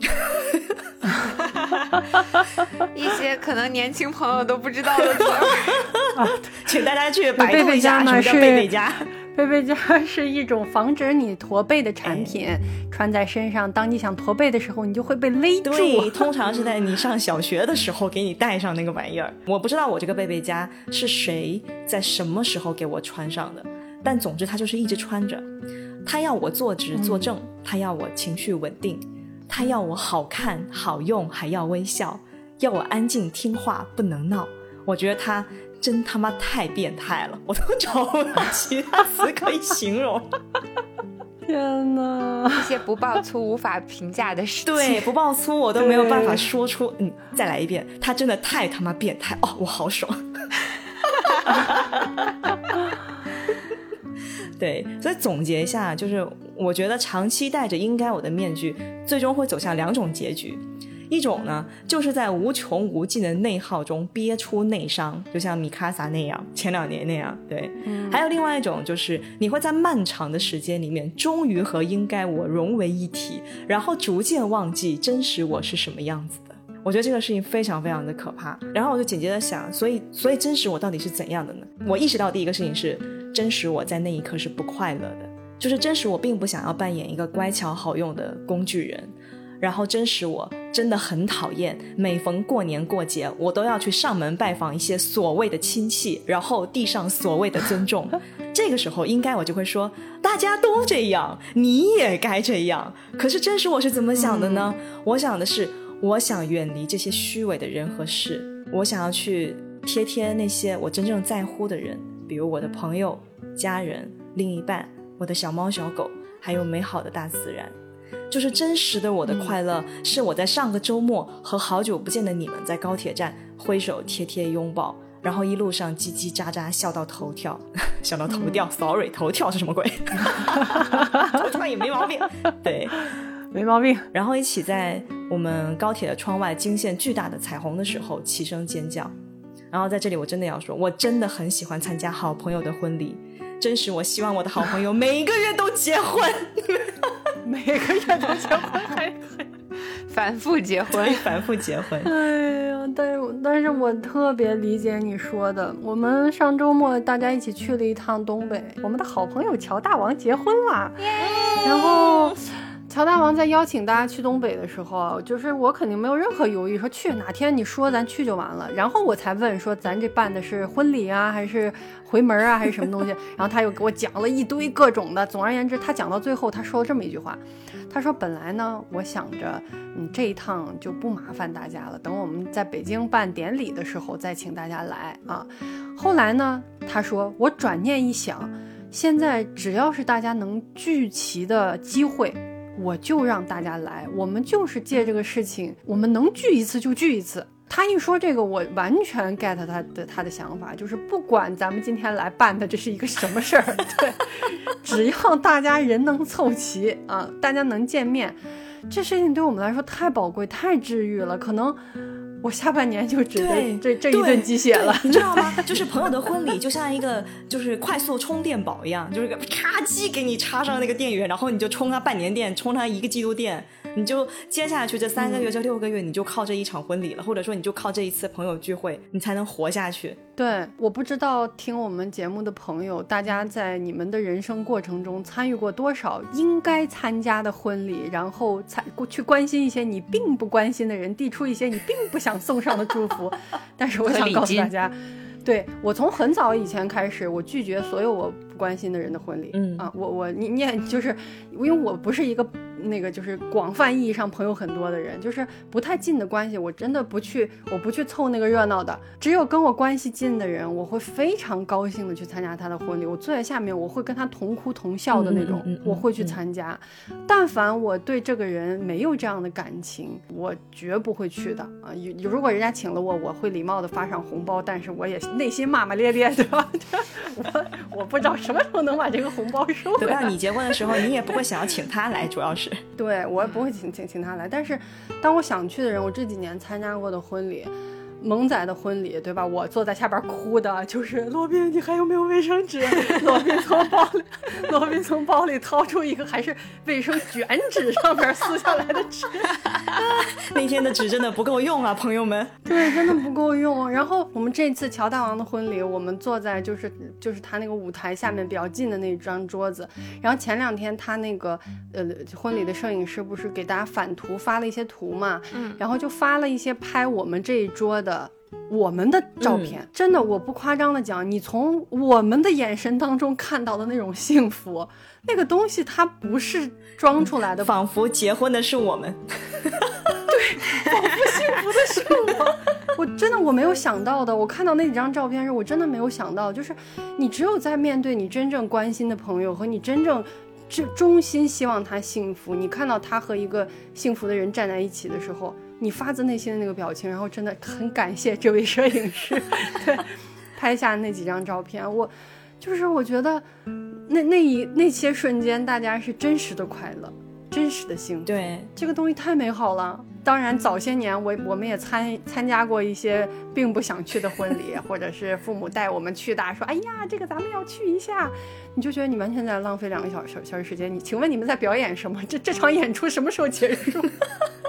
一些可能年轻朋友都不知道的词，请大家去百度一下什么叫贝贝家。背背佳是一种防止你驼背的产品，穿在身上，当你想驼背的时候，你就会被勒住。对，通常是在你上小学的时候给你带上那个玩意儿。我不知道我这个背背佳是谁在什么时候给我穿上的，但总之它就是一直穿着。他要我坐直坐正，它要我情绪稳定，他要我好看好用还要微笑，要我安静听话不能闹。我觉得它。真他妈太变态了，我都找不到其他词可以形容。天哪，一些不爆粗无法评价的事情。对，不爆粗我都没有办法说出。嗯，再来一遍，他真的太他妈变态哦，我好爽。对，所以总结一下，就是我觉得长期戴着应该我的面具，最终会走向两种结局。一种呢，就是在无穷无尽的内耗中憋出内伤，就像米卡萨那样，前两年那样。对，还有另外一种，就是你会在漫长的时间里面，终于和应该我融为一体，然后逐渐忘记真实我是什么样子的。我觉得这个事情非常非常的可怕。然后我就紧接着想，所以，所以真实我到底是怎样的呢？我意识到第一个事情是，真实我在那一刻是不快乐的，就是真实我并不想要扮演一个乖巧好用的工具人。然后真实我真的很讨厌，每逢过年过节，我都要去上门拜访一些所谓的亲戚，然后递上所谓的尊重。这个时候应该我就会说，大家都这样，你也该这样。可是真实我是怎么想的呢？我想的是，我想远离这些虚伪的人和事，我想要去贴贴那些我真正在乎的人，比如我的朋友、家人、另一半、我的小猫小狗，还有美好的大自然。就是真实的我的快乐，是我在上个周末和好久不见的你们在高铁站挥手贴贴拥抱，然后一路上叽叽喳喳笑到头跳，笑到头掉。Sorry，头跳是什么鬼？头跳也没毛病，对，没毛病。然后一起在我们高铁的窗外惊现巨大的彩虹的时候齐声尖叫。然后在这里我真的要说，我真的很喜欢参加好朋友的婚礼，真实我希望我的好朋友每一个月都结婚。每个月都结婚，还反复结婚，反复结婚。哎呀，但是但是我特别理解你说的。我们上周末大家一起去了一趟东北，我们的好朋友乔大王结婚了，然后。乔大王在邀请大家去东北的时候，就是我肯定没有任何犹豫，说去哪天你说咱去就完了。然后我才问说，咱这办的是婚礼啊，还是回门啊，还是什么东西？然后他又给我讲了一堆各种的。总而言之，他讲到最后，他说了这么一句话，他说：“本来呢，我想着，嗯，这一趟就不麻烦大家了，等我们在北京办典礼的时候再请大家来啊。后来呢，他说我转念一想，现在只要是大家能聚齐的机会。”我就让大家来，我们就是借这个事情，我们能聚一次就聚一次。他一说这个，我完全 get 他的他的想法，就是不管咱们今天来办的这是一个什么事儿，对，只要大家人能凑齐啊，大家能见面，这事情对我们来说太宝贵、太治愈了，可能。我下半年就只能这这一顿鸡血了，你知道吗？就是朋友的婚礼，就像一个就是快速充电宝一样，就是个咔叽给你插上那个电源，然后你就充它半年电，充它一个季度电，你就接下去这三个月、这六个月，你就靠这一场婚礼了，或者说你就靠这一次朋友聚会，你才能活下去。对，我不知道听我们节目的朋友，大家在你们的人生过程中参与过多少应该参加的婚礼，然后参去关心一些你并不关心的人，递出一些你并不想送上的祝福。但是我想告诉大家，对我从很早以前开始，我拒绝所有我不关心的人的婚礼。嗯啊，我我你你也就是因为我不是一个。那个就是广泛意义上朋友很多的人，就是不太近的关系，我真的不去，我不去凑那个热闹的。只有跟我关系近的人，我会非常高兴的去参加他的婚礼。我坐在下面，我会跟他同哭同笑的那种，我会去参加。但凡我对这个人没有这样的感情，我绝不会去的啊。如果人家请了我，我会礼貌的发上红包，但是我也内心骂骂咧咧，对吧？我我不知道什么时候能把这个红包收。等到你结婚的时候，你也不会想要请他来，主要是。对我也不会请请请他来，但是当我想去的人，我这几年参加过的婚礼，萌仔的婚礼，对吧？我坐在下边哭的，就是罗宾，你还有没有卫生纸？罗宾从包里，罗宾从包里掏出一个还是卫生卷纸上面撕下来的纸。那天的纸真的不够用啊，朋友们。对，真的不够用。然后我们这次乔大王的婚礼，我们坐在就是就是他那个舞台下面比较近的那张桌子。然后前两天他那个呃婚礼的摄影师不是给大家反图发了一些图嘛，嗯，然后就发了一些拍我们这一桌的。我们的照片，真的，我不夸张的讲，你从我们的眼神当中看到的那种幸福，那个东西它不是装出来的，仿佛结婚的是我们，对，仿佛幸福的是我，我真的我没有想到的，我看到那几张照片时，我真的没有想到，就是你只有在面对你真正关心的朋友和你真正这衷心希望他幸福，你看到他和一个幸福的人站在一起的时候。你发自内心的那个表情，然后真的很感谢这位摄影师，对，拍下那几张照片。我就是我觉得那那一那些瞬间，大家是真实的快乐，真实的幸福。对，这个东西太美好了。当然，早些年我我们也参参加过一些并不想去的婚礼，或者是父母带我们去的，说哎呀，这个咱们要去一下，你就觉得你完全在浪费两个小时小时时间。你请问你们在表演什么？这这场演出什么时候结束？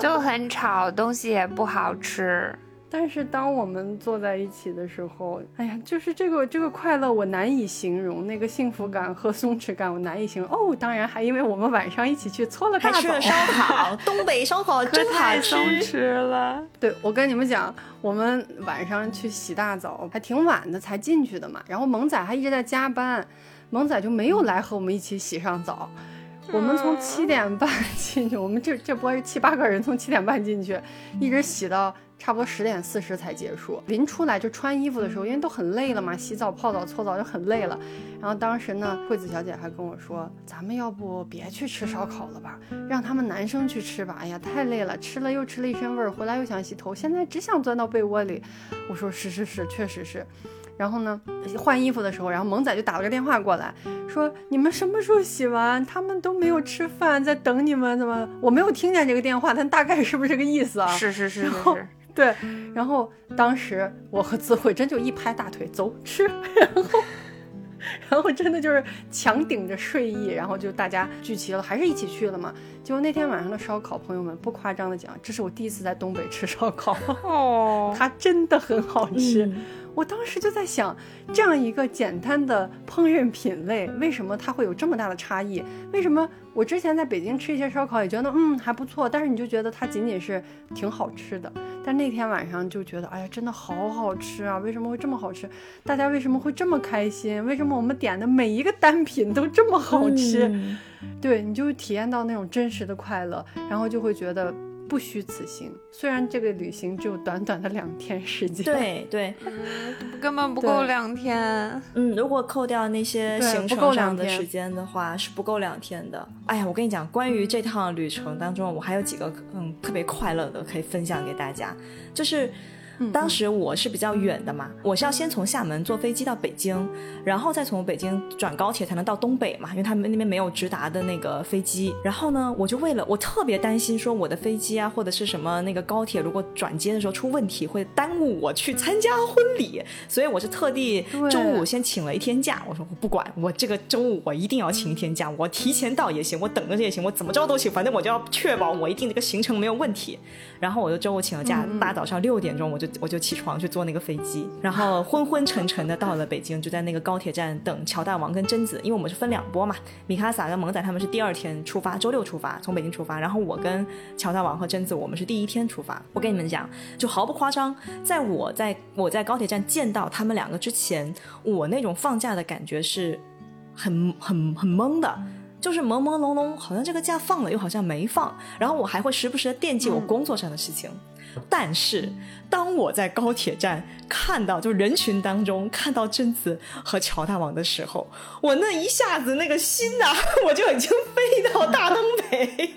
就很吵，东西也不好吃。但是当我们坐在一起的时候，哎呀，就是这个这个快乐，我难以形容。那个幸福感和松弛感，我难以形容。哦，当然还因为我们晚上一起去搓了大枣，吃了烧烤，东北烧烤真太松弛了。对，我跟你们讲，我们晚上去洗大澡，还挺晚的才进去的嘛。然后萌仔还一直在加班，萌仔就没有来和我们一起洗上澡。我们从七点半 进去，我们这这波是七八个人，从七点半进去，一直洗到差不多十点四十才结束。临出来就穿衣服的时候，因为都很累了嘛，洗澡、泡澡、搓澡就很累了。然后当时呢，惠子小姐还跟我说：“咱们要不别去吃烧烤了吧，让他们男生去吃吧。哎呀，太累了，吃了又吃了一身味儿，回来又想洗头，现在只想钻到被窝里。”我说：“是是是，确实是。”然后呢，换衣服的时候，然后萌仔就打了个电话过来，说你们什么时候洗完？他们都没有吃饭，在等你们，怎么？我没有听见这个电话，但大概是不是这个意思啊？是是是是是，对。然后当时我和子慧真就一拍大腿，走吃。然后，然后真的就是强顶着睡意，然后就大家聚齐了，还是一起去了嘛。结果那天晚上的烧烤，朋友们不夸张的讲，这是我第一次在东北吃烧烤，哦，它真的很好吃。我当时就在想，这样一个简单的烹饪品类，为什么它会有这么大的差异？为什么我之前在北京吃一些烧烤也觉得嗯还不错，但是你就觉得它仅仅是挺好吃的。但那天晚上就觉得，哎呀，真的好好吃啊！为什么会这么好吃？大家为什么会这么开心？为什么我们点的每一个单品都这么好吃？对你就会体验到那种真实的快乐，然后就会觉得。不虚此行，虽然这个旅行只有短短的两天时间，对 对，根本不够两天。嗯，如果扣掉那些行程上的时间的话，是不够两天的。哎呀，我跟你讲，关于这趟旅程当中，我还有几个嗯特别快乐的可以分享给大家，就是。当时我是比较远的嘛，我是要先从厦门坐飞机到北京，然后再从北京转高铁才能到东北嘛，因为他们那边没有直达的那个飞机。然后呢，我就为了我特别担心说我的飞机啊或者是什么那个高铁如果转接的时候出问题会耽误我去参加婚礼，所以我是特地周五先请了一天假。我说我不管，我这个周五我一定要请一天假，我提前到也行，我等着也行，我怎么着都行，反正我就要确保我一定这个行程没有问题。然后我就周五请了假，大早上六点钟我就。我就起床去坐那个飞机，然后昏昏沉沉的到了北京，就在那个高铁站等乔大王跟贞子，因为我们是分两波嘛，米卡萨跟萌仔他们是第二天出发，周六出发从北京出发，然后我跟乔大王和贞子我们是第一天出发。我跟你们讲，就毫不夸张，在我在我在高铁站见到他们两个之前，我那种放假的感觉是很很很懵的，就是朦朦胧胧，好像这个假放了又好像没放，然后我还会时不时的惦记我工作上的事情。但是，当我在高铁站看到就人群当中看到贞子和乔大王的时候，我那一下子那个心呐，我就已经飞到大东北。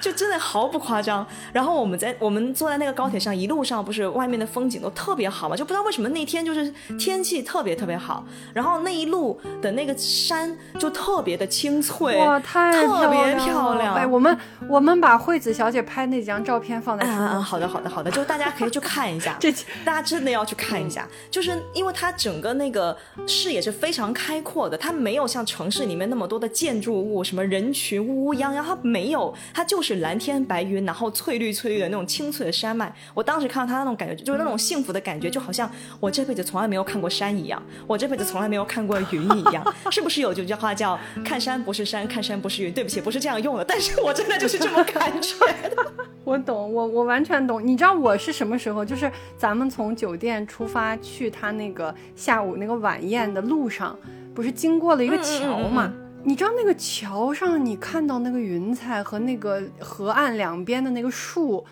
就真的毫不夸张。然后我们在我们坐在那个高铁上，一路上不是外面的风景都特别好嘛，就不知道为什么那天就是天气特别特别好，然后那一路的那个山就特别的清脆，哇，太特别漂漂亮。哎，我们我们把惠子小姐拍那几张照片放在嗯嗯嗯，好的好的好的，就大家可以去看一下，这大家真的要去看一下，就是因为它整个那个视野是非常开阔的，它没有像城市里面那么多的建筑物，什么人群乌乌泱泱，它没有，它就是蓝天白云，然后翠绿翠绿的那种青翠的山脉。我当时看到他那种感觉，就是那种幸福的感觉，就好像我这辈子从来没有看过山一样，我这辈子从来没有看过云一样，是不是有句话叫“看山不是山，看山不是云”？对不起，不是这样用的，但是我真的就是这么感觉的。我懂，我我完全懂。你知道我是什么时候？就是咱们从酒店出发去他那个下午那个晚宴的路上，不是经过了一个桥嘛？你知道那个桥上，你看到那个云彩和那个河岸两边的那个树，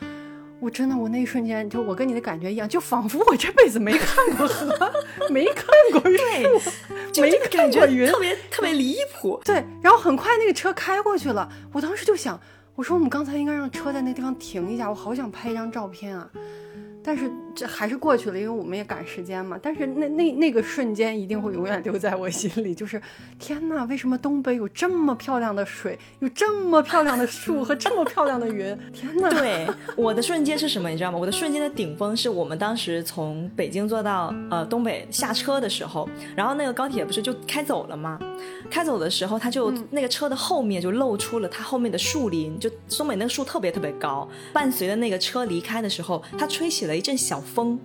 我真的，我那一瞬间就我跟你的感觉一样，就仿佛我这辈子没看过河，没看过树，没感觉云，特别特别离谱。对，然后很快那个车开过去了，我当时就想。我说我们刚才应该让车在那地方停一下，我好想拍一张照片啊。但是这还是过去了，因为我们也赶时间嘛。但是那那那个瞬间一定会永远留在我心里，就是天哪，为什么东北有这么漂亮的水，有这么漂亮的树和这么漂亮的云？天哪！对，我的瞬间是什么，你知道吗？我的瞬间的顶峰是我们当时从北京坐到呃东北下车的时候，然后那个高铁不是就开走了吗？开走的时候，它就那个车的后面就露出了它后面的树林，就东北那个树特别特别高，伴随着那个车离开的时候，它吹起了。一阵小风，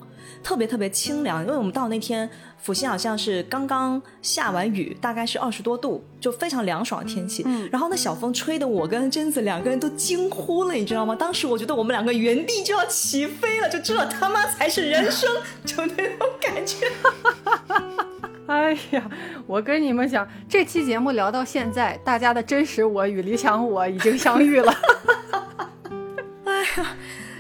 特别特别清凉。因为我们到那天，阜新好像是刚刚下完雨，大概是二十多度，就非常凉爽的天气。嗯，然后那小风吹的我跟贞子两个人都惊呼了，你知道吗？当时我觉得我们两个原地就要起飞了，就这他妈才是人生，就那种感觉。哎呀，我跟你们讲，这期节目聊到现在，大家的真实我与理想我已经相遇了。哎呀。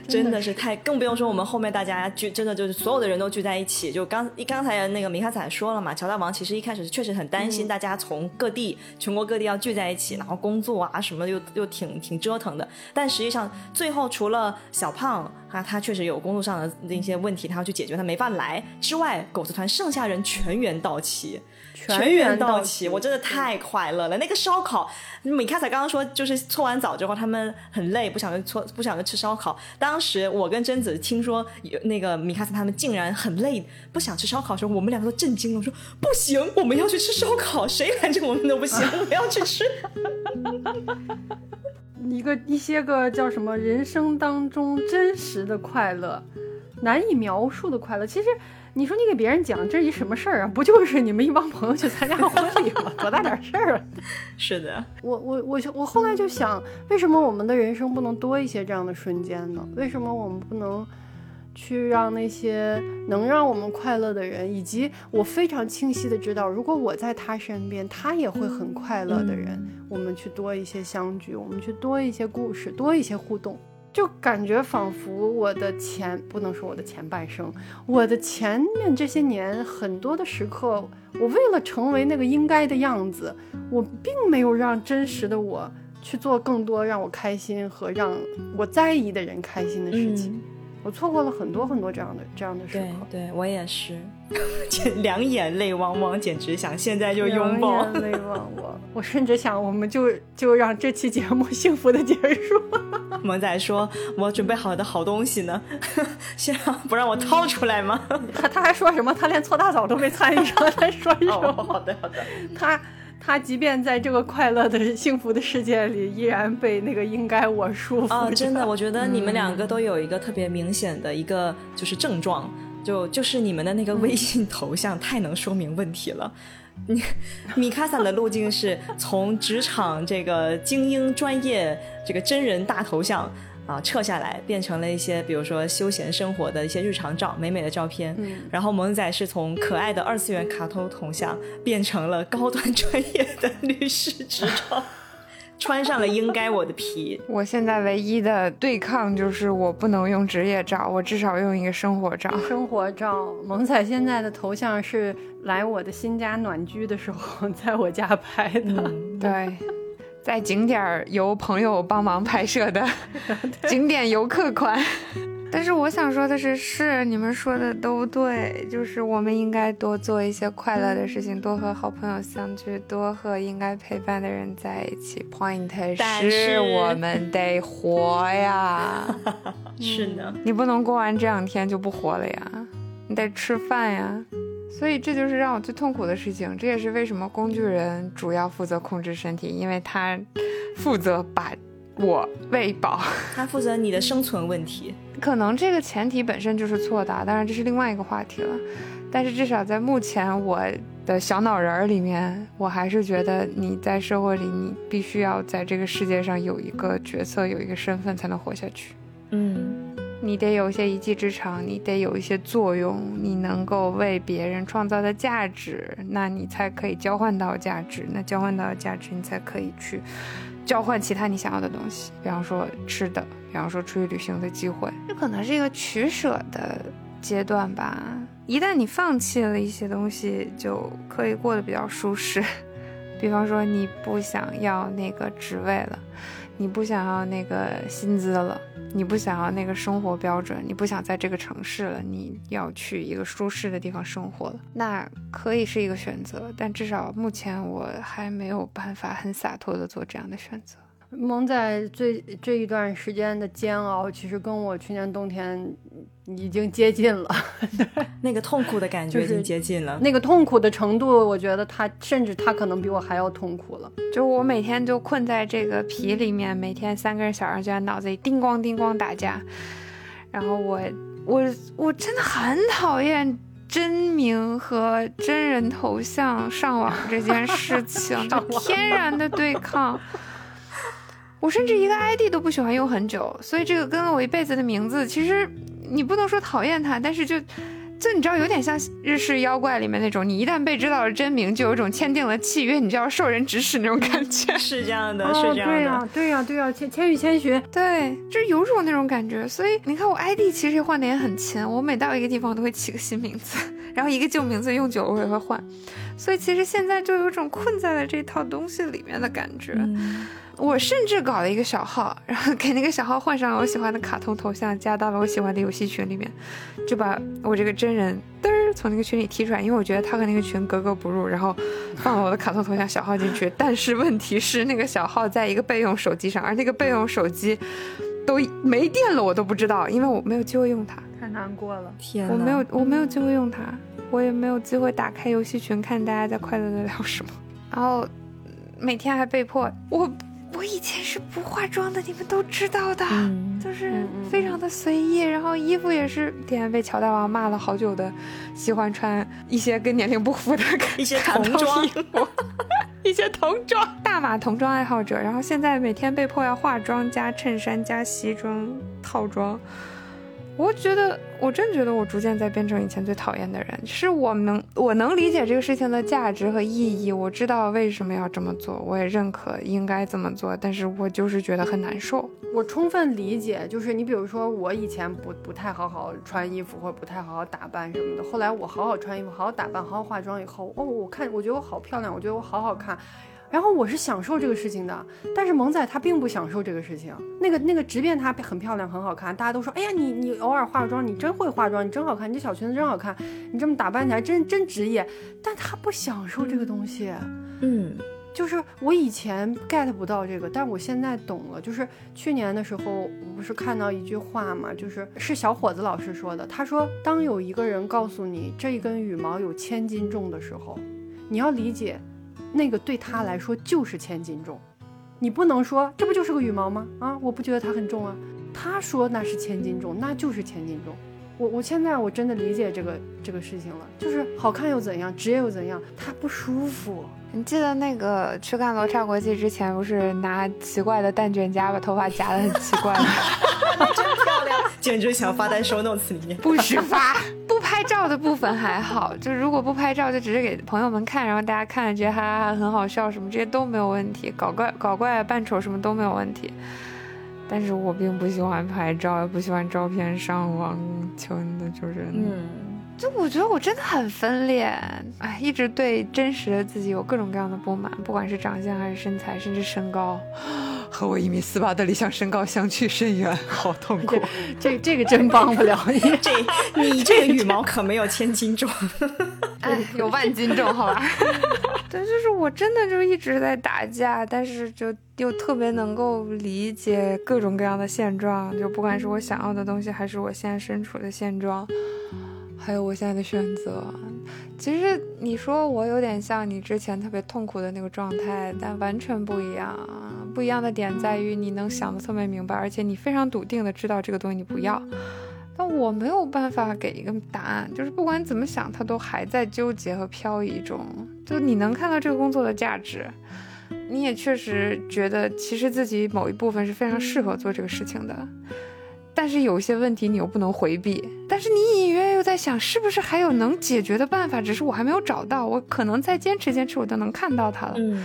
真的是太，更不用说我们后面大家聚，真的就是所有的人都聚在一起。就刚一刚才那个米卡仔说了嘛，乔大王其实一开始确实很担心大家从各地、全国各地要聚在一起，然后工作啊什么又又挺挺折腾的。但实际上最后除了小胖啊，他确实有工作上的那些问题，他要去解决，他没法来之外，狗子团剩下人全员到齐。全员到齐，我真的太快乐了。那个烧烤，米卡才刚刚说，就是搓完澡之后，他们很累，不想搓，不想吃烧烤。当时我跟贞子听说有那个米卡萨他们竟然很累，不想吃烧烤的时候，我们两个都震惊了，我说不行，我们要去吃烧烤，谁拦着我们都不行，我们要去吃。一个一些个叫什么人生当中真实的快乐，难以描述的快乐，其实。你说你给别人讲这是一什么事儿啊？不就是你们一帮朋友去参加婚礼吗？多大点事儿啊！是的，我我我我后来就想，为什么我们的人生不能多一些这样的瞬间呢？为什么我们不能去让那些能让我们快乐的人，以及我非常清晰的知道，如果我在他身边，他也会很快乐的人，我们去多一些相聚，我们去多一些故事，多一些互动。就感觉仿佛我的前不能说我的前半生，我的前面这些年很多的时刻，我为了成为那个应该的样子，我并没有让真实的我去做更多让我开心和让我在意的人开心的事情。我错过了很多很多这样的这样的时刻，对我也是，两眼泪汪汪，简直想现在就拥抱。两眼泪汪汪，我甚至想，我们就就让这期节目 幸福的结束。萌仔说：“我准备好的好东西呢，先不让我掏出来吗？”他他还说什么？他连搓大澡都没参与上，来说一说。好的好的，他。他即便在这个快乐的幸福的世界里，依然被那个应该我束缚。啊，真的，我觉得你们两个都有一个特别明显的一个就是症状，就就是你们的那个微信头像太能说明问题了。你 米卡萨的路径是从职场这个精英专业这个真人大头像。啊，撤下来变成了一些，比如说休闲生活的一些日常照，美美的照片。嗯，然后萌仔是从可爱的二次元卡通头像变成了高端专业的律师执照，穿上了应该我的皮。我现在唯一的对抗就是我不能用职业照，我至少用一个生活照。生活照，萌仔现在的头像是来我的新家暖居的时候，在我家拍的。对。在景点儿由朋友帮忙拍摄的 景点游客款。但是我想说的是，是你们说的都对，就是我们应该多做一些快乐的事情，多和好朋友相聚，多和应该陪伴的人在一起。Point 是我们得活呀，是呢，你不能过完这两天就不活了呀，你得吃饭呀。所以这就是让我最痛苦的事情，这也是为什么工具人主要负责控制身体，因为他负责把。我喂饱，他负责你的生存问题。可能这个前提本身就是错的，当然这是另外一个话题了。但是至少在目前我的小脑仁儿里面，我还是觉得你在社会里，你必须要在这个世界上有一个角色，有一个身份才能活下去。嗯，你得有一些一技之长，你得有一些作用，你能够为别人创造的价值，那你才可以交换到价值。那交换到价值，你才可以去。交换其他你想要的东西，比方说吃的，比方说出去旅行的机会，这可能是一个取舍的阶段吧。一旦你放弃了一些东西，就可以过得比较舒适。比方说你不想要那个职位了，你不想要那个薪资了。你不想要那个生活标准，你不想在这个城市了，你要去一个舒适的地方生活了，那可以是一个选择，但至少目前我还没有办法很洒脱的做这样的选择。蒙在最这一段时间的煎熬，其实跟我去年冬天已经接近了，那个痛苦的感觉已经接近了。那个痛苦的程度，我觉得他甚至他可能比我还要痛苦了。就我每天就困在这个皮里面，每天三根小人就在脑子里叮咣叮咣打架。然后我我我真的很讨厌真名和真人头像上网这件事情，就天然的对抗。我甚至一个 ID 都不喜欢用很久，所以这个跟了我一辈子的名字，其实你不能说讨厌它，但是就，就你知道，有点像日式妖怪里面那种，你一旦被知道了真名，就有一种签订了契约，你就要受人指使那种感觉。是这样的，是这样的。对呀，对呀，对呀，千千与千寻，对，就是有种那种感觉。所以你看，我 ID 其实换的也很勤，我每到一个地方都会起个新名字，然后一个旧名字用久了我也会换。所以其实现在就有种困在了这套东西里面的感觉。我甚至搞了一个小号，然后给那个小号换上了我喜欢的卡通头像，加到了我喜欢的游戏群里面，就把我这个真人嘚儿从那个群里踢出来，因为我觉得他和那个群格格不入，然后放了我的卡通头像小号进去。但是问题是那个小号在一个备用手机上，而那个备用手机都没电了，我都不知道，因为我没有机会用它。太难过了，天，我没有我没有机会用它，我也没有机会打开游戏群看大家在快乐的聊什么，然后每天还被迫我。我以前是不化妆的，你们都知道的，就是非常的随意，然后衣服也是天天被乔大王骂了好久的，喜欢穿一些跟年龄不符的 一些童装，一些童装，大码童装爱好者，然后现在每天被迫要化妆加衬衫加西装套装。我觉得，我真觉得我逐渐在变成以前最讨厌的人。是我能，我能理解这个事情的价值和意义，我知道为什么要这么做，我也认可应该这么做，但是我就是觉得很难受。我充分理解，就是你比如说，我以前不不太好好穿衣服，或者不太好好打扮什么的，后来我好好穿衣服，好好打扮，好好化妆以后，哦，我看，我觉得我好漂亮，我觉得我好好看。然后我是享受这个事情的，但是萌仔他并不享受这个事情。那个那个，即便她很漂亮很好看，大家都说，哎呀，你你偶尔化妆，你真会化妆，你真好看，你这小裙子真好看，你这么打扮起来真真职业。但他不享受这个东西，嗯，就是我以前 get 不到这个，但我现在懂了。就是去年的时候，我不是看到一句话嘛，就是是小伙子老师说的，他说，当有一个人告诉你这一根羽毛有千斤重的时候，你要理解。那个对他来说就是千斤重，你不能说这不就是个羽毛吗？啊，我不觉得它很重啊。他说那是千斤重，那就是千斤重。我我现在我真的理解这个这个事情了，就是好看又怎样，职业又怎样，他不舒服。你记得那个去看罗刹国际之前，不是拿奇怪的蛋卷夹把头发夹得很奇怪吗？真漂亮，简直想发在 show notes 里面。不许发。拍照的部分还好，就如果不拍照，就只是给朋友们看，然后大家看了觉得哈哈很好笑什么，这些都没有问题。搞怪搞怪扮丑什么都没有问题。但是我并不喜欢拍照，也不喜欢照片上网，求你的就是，嗯。就我觉得我真的很分裂，哎，一直对真实的自己有各种各样的不满，不管是长相还是身材，甚至身高，和我一米四八的理想身高相去甚远，好痛苦。这这个真帮不了你，这你这个羽毛可没有千斤重，哎，有万斤重，好吧？对，就是我真的就一直在打架，但是就又特别能够理解各种各样的现状，就不管是我想要的东西，还是我现在身处的现状。还有我现在的选择，其实你说我有点像你之前特别痛苦的那个状态，但完全不一样。不一样的点在于你能想得特别明白，而且你非常笃定的知道这个东西你不要。但我没有办法给一个答案，就是不管怎么想，他都还在纠结和漂移中。就你能看到这个工作的价值，你也确实觉得其实自己某一部分是非常适合做这个事情的。但是有些问题你又不能回避，但是你隐约又在想，是不是还有能解决的办法？只是我还没有找到，我可能再坚持坚持，我就能看到它了。嗯，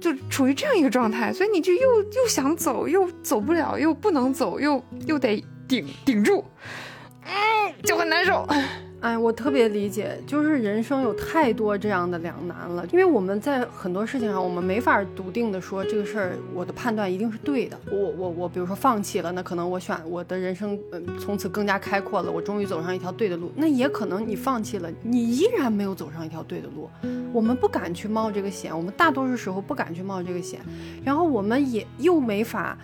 就处于这样一个状态，所以你就又又想走，又走不了，又不能走，又又得顶顶住，嗯，就很难受。哎，我特别理解，就是人生有太多这样的两难了，因为我们在很多事情上，我们没法笃定的说这个事儿，我的判断一定是对的。我我我，比如说放弃了，那可能我选我的人生，嗯，从此更加开阔了，我终于走上一条对的路。那也可能你放弃了，你依然没有走上一条对的路。我们不敢去冒这个险，我们大多数时候不敢去冒这个险，然后我们也又没法。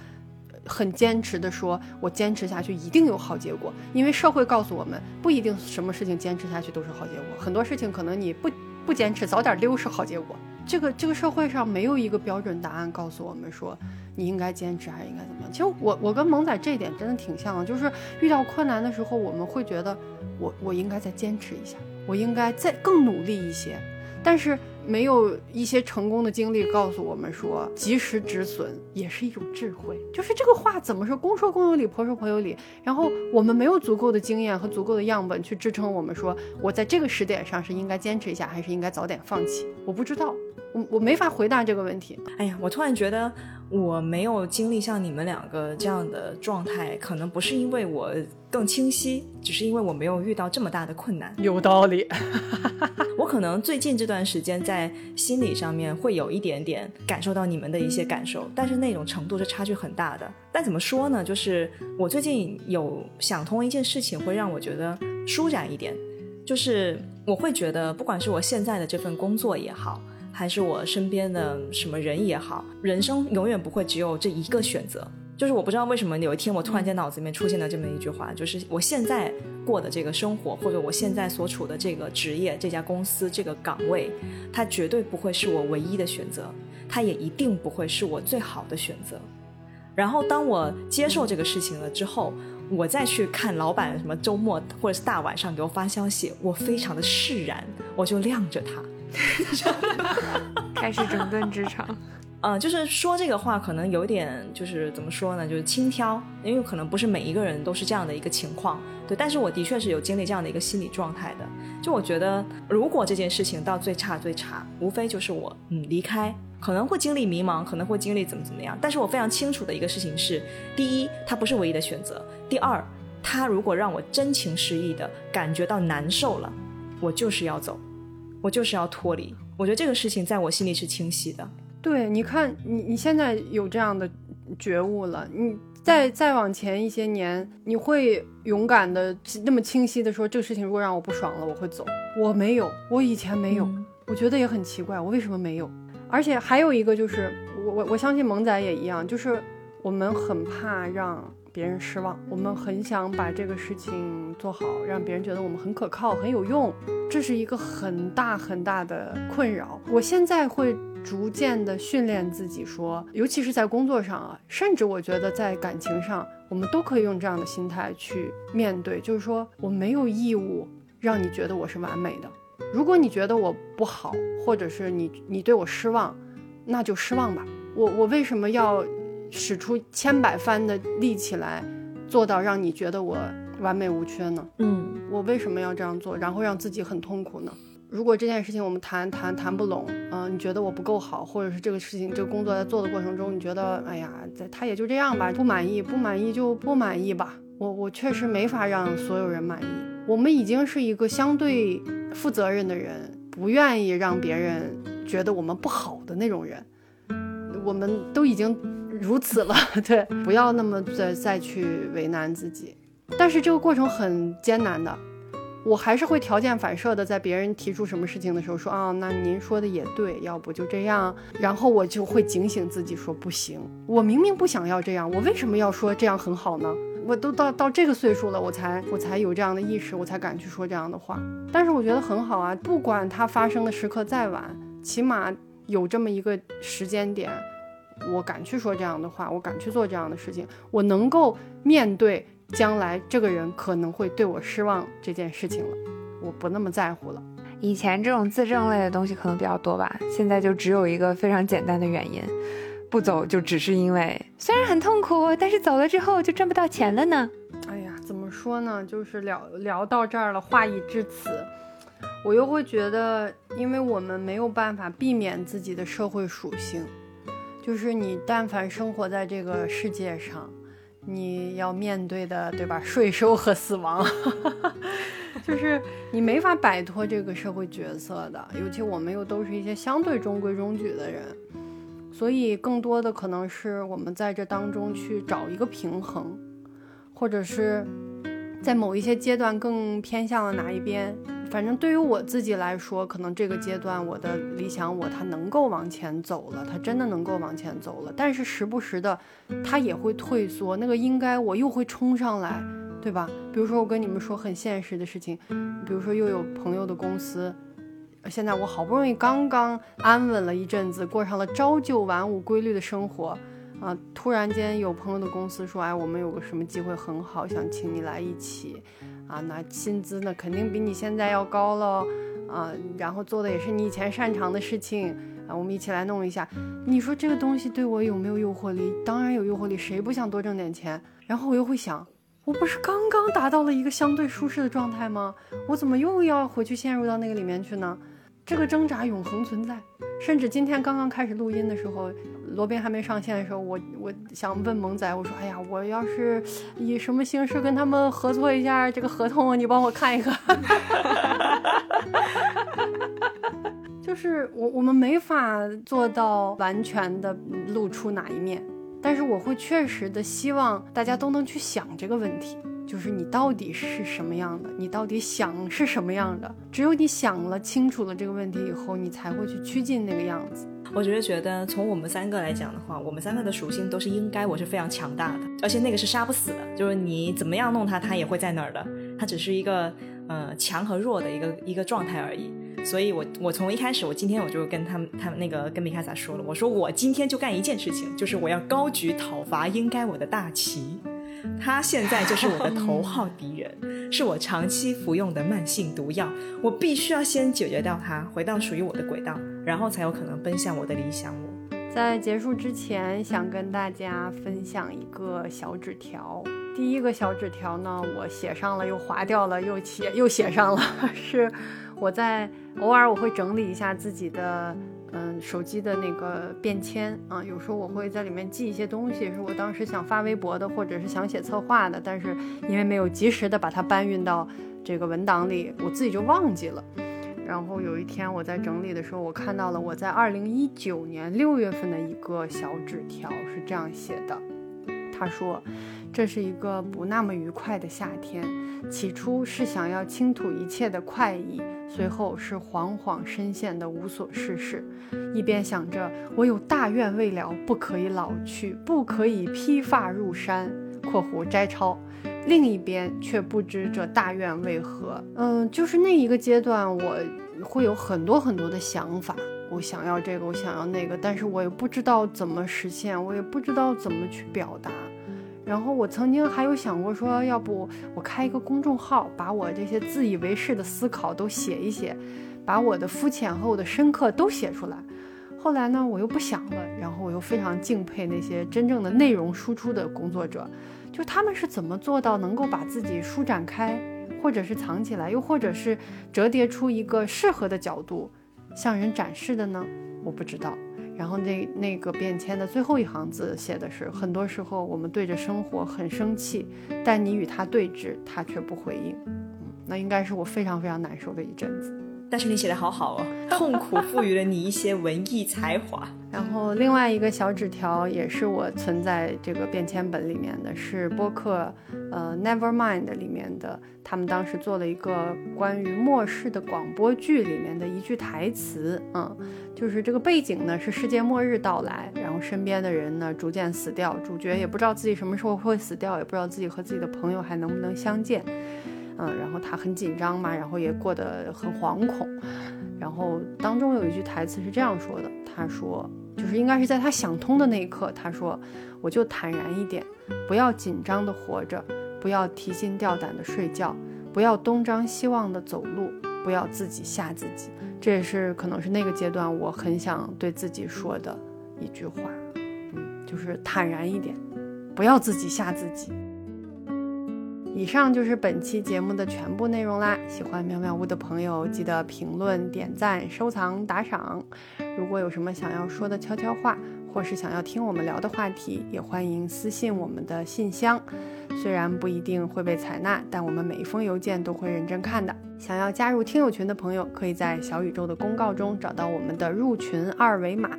很坚持的说，我坚持下去一定有好结果，因为社会告诉我们，不一定什么事情坚持下去都是好结果，很多事情可能你不不坚持，早点溜是好结果。这个这个社会上没有一个标准答案告诉我们说你应该坚持还是应该怎么样。其实我我跟萌仔这一点真的挺像的，就是遇到困难的时候，我们会觉得我我应该再坚持一下，我应该再更努力一些，但是。没有一些成功的经历告诉我们说，及时止损也是一种智慧。就是这个话怎么说？公说公有理，婆说婆有理。然后我们没有足够的经验和足够的样本去支撑我们说，我在这个时点上是应该坚持一下，还是应该早点放弃？我不知道，我我没法回答这个问题。哎呀，我突然觉得。我没有经历像你们两个这样的状态，可能不是因为我更清晰，只是因为我没有遇到这么大的困难。有道理，我可能最近这段时间在心理上面会有一点点感受到你们的一些感受，但是那种程度是差距很大的。但怎么说呢？就是我最近有想通一件事情，会让我觉得舒展一点，就是我会觉得，不管是我现在的这份工作也好。还是我身边的什么人也好，人生永远不会只有这一个选择。就是我不知道为什么有一天我突然间脑子里面出现了这么一句话，就是我现在过的这个生活，或者我现在所处的这个职业、这家公司、这个岗位，它绝对不会是我唯一的选择，它也一定不会是我最好的选择。然后当我接受这个事情了之后，我再去看老板什么周末或者是大晚上给我发消息，我非常的释然，我就晾着他。开始整顿职场，呃，就是说这个话可能有点，就是怎么说呢，就是轻佻，因为可能不是每一个人都是这样的一个情况，对。但是我的确是有经历这样的一个心理状态的。就我觉得，如果这件事情到最差最差，无非就是我嗯离开，可能会经历迷茫，可能会经历怎么怎么样。但是我非常清楚的一个事情是，第一，它不是唯一的选择；第二，他如果让我真情实意的感觉到难受了，我就是要走。我就是要脱离，我觉得这个事情在我心里是清晰的。对，你看，你你现在有这样的觉悟了，你再再往前一些年，你会勇敢的那么清晰的说，这个事情如果让我不爽了，我会走。我没有，我以前没有，我觉得也很奇怪，我为什么没有？而且还有一个就是，我我我相信萌仔也一样，就是我们很怕让。别人失望，我们很想把这个事情做好，让别人觉得我们很可靠、很有用，这是一个很大很大的困扰。我现在会逐渐的训练自己，说，尤其是在工作上啊，甚至我觉得在感情上，我们都可以用这样的心态去面对，就是说我没有义务让你觉得我是完美的。如果你觉得我不好，或者是你你对我失望，那就失望吧。我我为什么要？使出千百番的力气来，做到让你觉得我完美无缺呢？嗯，我为什么要这样做，然后让自己很痛苦呢？如果这件事情我们谈谈谈不拢，嗯，你觉得我不够好，或者是这个事情这个工作在做的过程中，你觉得哎呀，在他也就这样吧，不满意，不满意就不满意吧。我我确实没法让所有人满意。我们已经是一个相对负责任的人，不愿意让别人觉得我们不好的那种人。我们都已经如此了，对，不要那么再再去为难自己。但是这个过程很艰难的，我还是会条件反射的在别人提出什么事情的时候说啊，那您说的也对，要不就这样。然后我就会警醒自己说不行，我明明不想要这样，我为什么要说这样很好呢？我都到到这个岁数了，我才我才有这样的意识，我才敢去说这样的话。但是我觉得很好啊，不管它发生的时刻再晚，起码有这么一个时间点。我敢去说这样的话，我敢去做这样的事情，我能够面对将来这个人可能会对我失望这件事情了，我不那么在乎了。以前这种自证类的东西可能比较多吧，现在就只有一个非常简单的原因，不走就只是因为虽然很痛苦，但是走了之后就赚不到钱了呢。哎呀，怎么说呢？就是聊聊到这儿了，话已至此，我又会觉得，因为我们没有办法避免自己的社会属性。就是你，但凡生活在这个世界上，你要面对的，对吧？税收和死亡，就是你没法摆脱这个社会角色的。尤其我们又都是一些相对中规中矩的人，所以更多的可能是我们在这当中去找一个平衡，或者是在某一些阶段更偏向了哪一边。反正对于我自己来说，可能这个阶段我的理想我他能够往前走了，他真的能够往前走了。但是时不时的，他也会退缩，那个应该我又会冲上来，对吧？比如说我跟你们说很现实的事情，比如说又有朋友的公司，现在我好不容易刚刚安稳了一阵子，过上了朝九晚五规律的生活，啊，突然间有朋友的公司说，哎，我们有个什么机会很好，想请你来一起。啊，那薪资呢，肯定比你现在要高喽，啊，然后做的也是你以前擅长的事情，啊，我们一起来弄一下。你说这个东西对我有没有诱惑力？当然有诱惑力，谁不想多挣点钱？然后我又会想，我不是刚刚达到了一个相对舒适的状态吗？我怎么又要回去陷入到那个里面去呢？这个挣扎永恒存在，甚至今天刚刚开始录音的时候。罗宾还没上线的时候，我我想问萌仔，我说：“哎呀，我要是以什么形式跟他们合作一下这个合同，你帮我看一看。”就是我我们没法做到完全的露出哪一面，但是我会确实的希望大家都能去想这个问题。就是你到底是什么样的？你到底想是什么样的？只有你想了清楚了这个问题以后，你才会去趋近那个样子。我只是，觉得从我们三个来讲的话，我们三个的属性都是应该，我是非常强大的，而且那个是杀不死的，就是你怎么样弄他，他也会在那儿的，他只是一个呃强和弱的一个一个状态而已。所以，我我从一开始，我今天我就跟他们他们那个跟米卡萨说了，我说我今天就干一件事情，就是我要高举讨伐应该我的大旗。他现在就是我的头号敌人，是我长期服用的慢性毒药。我必须要先解决掉他，回到属于我的轨道，然后才有可能奔向我的理想。我在结束之前，想跟大家分享一个小纸条。第一个小纸条呢，我写上了，又划掉了，又写又写上了，是我在偶尔我会整理一下自己的。嗯，手机的那个便签啊，有时候我会在里面记一些东西，是我当时想发微博的，或者是想写策划的，但是因为没有及时的把它搬运到这个文档里，我自己就忘记了。然后有一天我在整理的时候，我看到了我在二零一九年六月份的一个小纸条，是这样写的。他说：“这是一个不那么愉快的夏天，起初是想要倾吐一切的快意，随后是惶惶深陷的无所事事。一边想着我有大愿未了，不可以老去，不可以披发入山（括弧摘抄），另一边却不知这大愿为何。嗯，就是那一个阶段，我会有很多很多的想法。”我想要这个，我想要那个，但是我也不知道怎么实现，我也不知道怎么去表达。然后我曾经还有想过说，要不我开一个公众号，把我这些自以为是的思考都写一写，把我的肤浅和我的深刻都写出来。后来呢，我又不想了。然后我又非常敬佩那些真正的内容输出的工作者，就他们是怎么做到能够把自己舒展开，或者是藏起来，又或者是折叠出一个适合的角度。向人展示的呢？我不知道。然后那那个便签的最后一行字写的是：很多时候我们对着生活很生气，但你与他对峙，他却不回应。嗯，那应该是我非常非常难受的一阵子。但是你写的好好哦，痛苦赋予了你一些文艺才华。然后另外一个小纸条也是我存在这个便签本里面的，是播客呃 Nevermind 里面的，他们当时做了一个关于末世的广播剧里面的一句台词，嗯，就是这个背景呢是世界末日到来，然后身边的人呢逐渐死掉，主角也不知道自己什么时候会死掉，也不知道自己和自己的朋友还能不能相见。嗯，然后他很紧张嘛，然后也过得很惶恐，然后当中有一句台词是这样说的，他说，就是应该是在他想通的那一刻，他说，我就坦然一点，不要紧张的活着，不要提心吊胆的睡觉，不要东张西望的走路，不要自己吓自己，这也是可能是那个阶段我很想对自己说的一句话，嗯，就是坦然一点，不要自己吓自己。以上就是本期节目的全部内容啦！喜欢妙妙屋的朋友，记得评论、点赞、收藏、打赏。如果有什么想要说的悄悄话，或是想要听我们聊的话题，也欢迎私信我们的信箱。虽然不一定会被采纳，但我们每一封邮件都会认真看的。想要加入听友群的朋友，可以在小宇宙的公告中找到我们的入群二维码。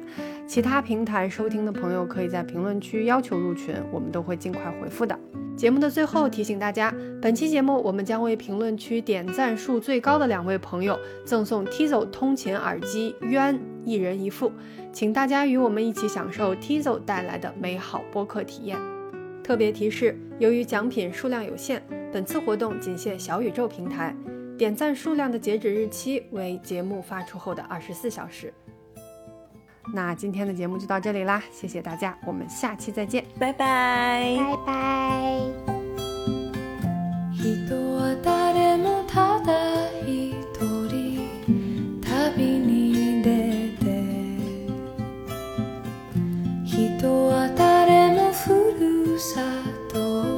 其他平台收听的朋友，可以在评论区要求入群，我们都会尽快回复的。节目的最后提醒大家，本期节目我们将为评论区点赞数最高的两位朋友赠送 Tizo 通勤耳机 yen 一人一副，请大家与我们一起享受 Tizo 带来的美好播客体验。特别提示：由于奖品数量有限，本次活动仅限小宇宙平台，点赞数量的截止日期为节目发出后的二十四小时。那今天的节目就到这里啦，谢谢大家，我们下期再见，拜拜，拜拜。とは誰もふるさと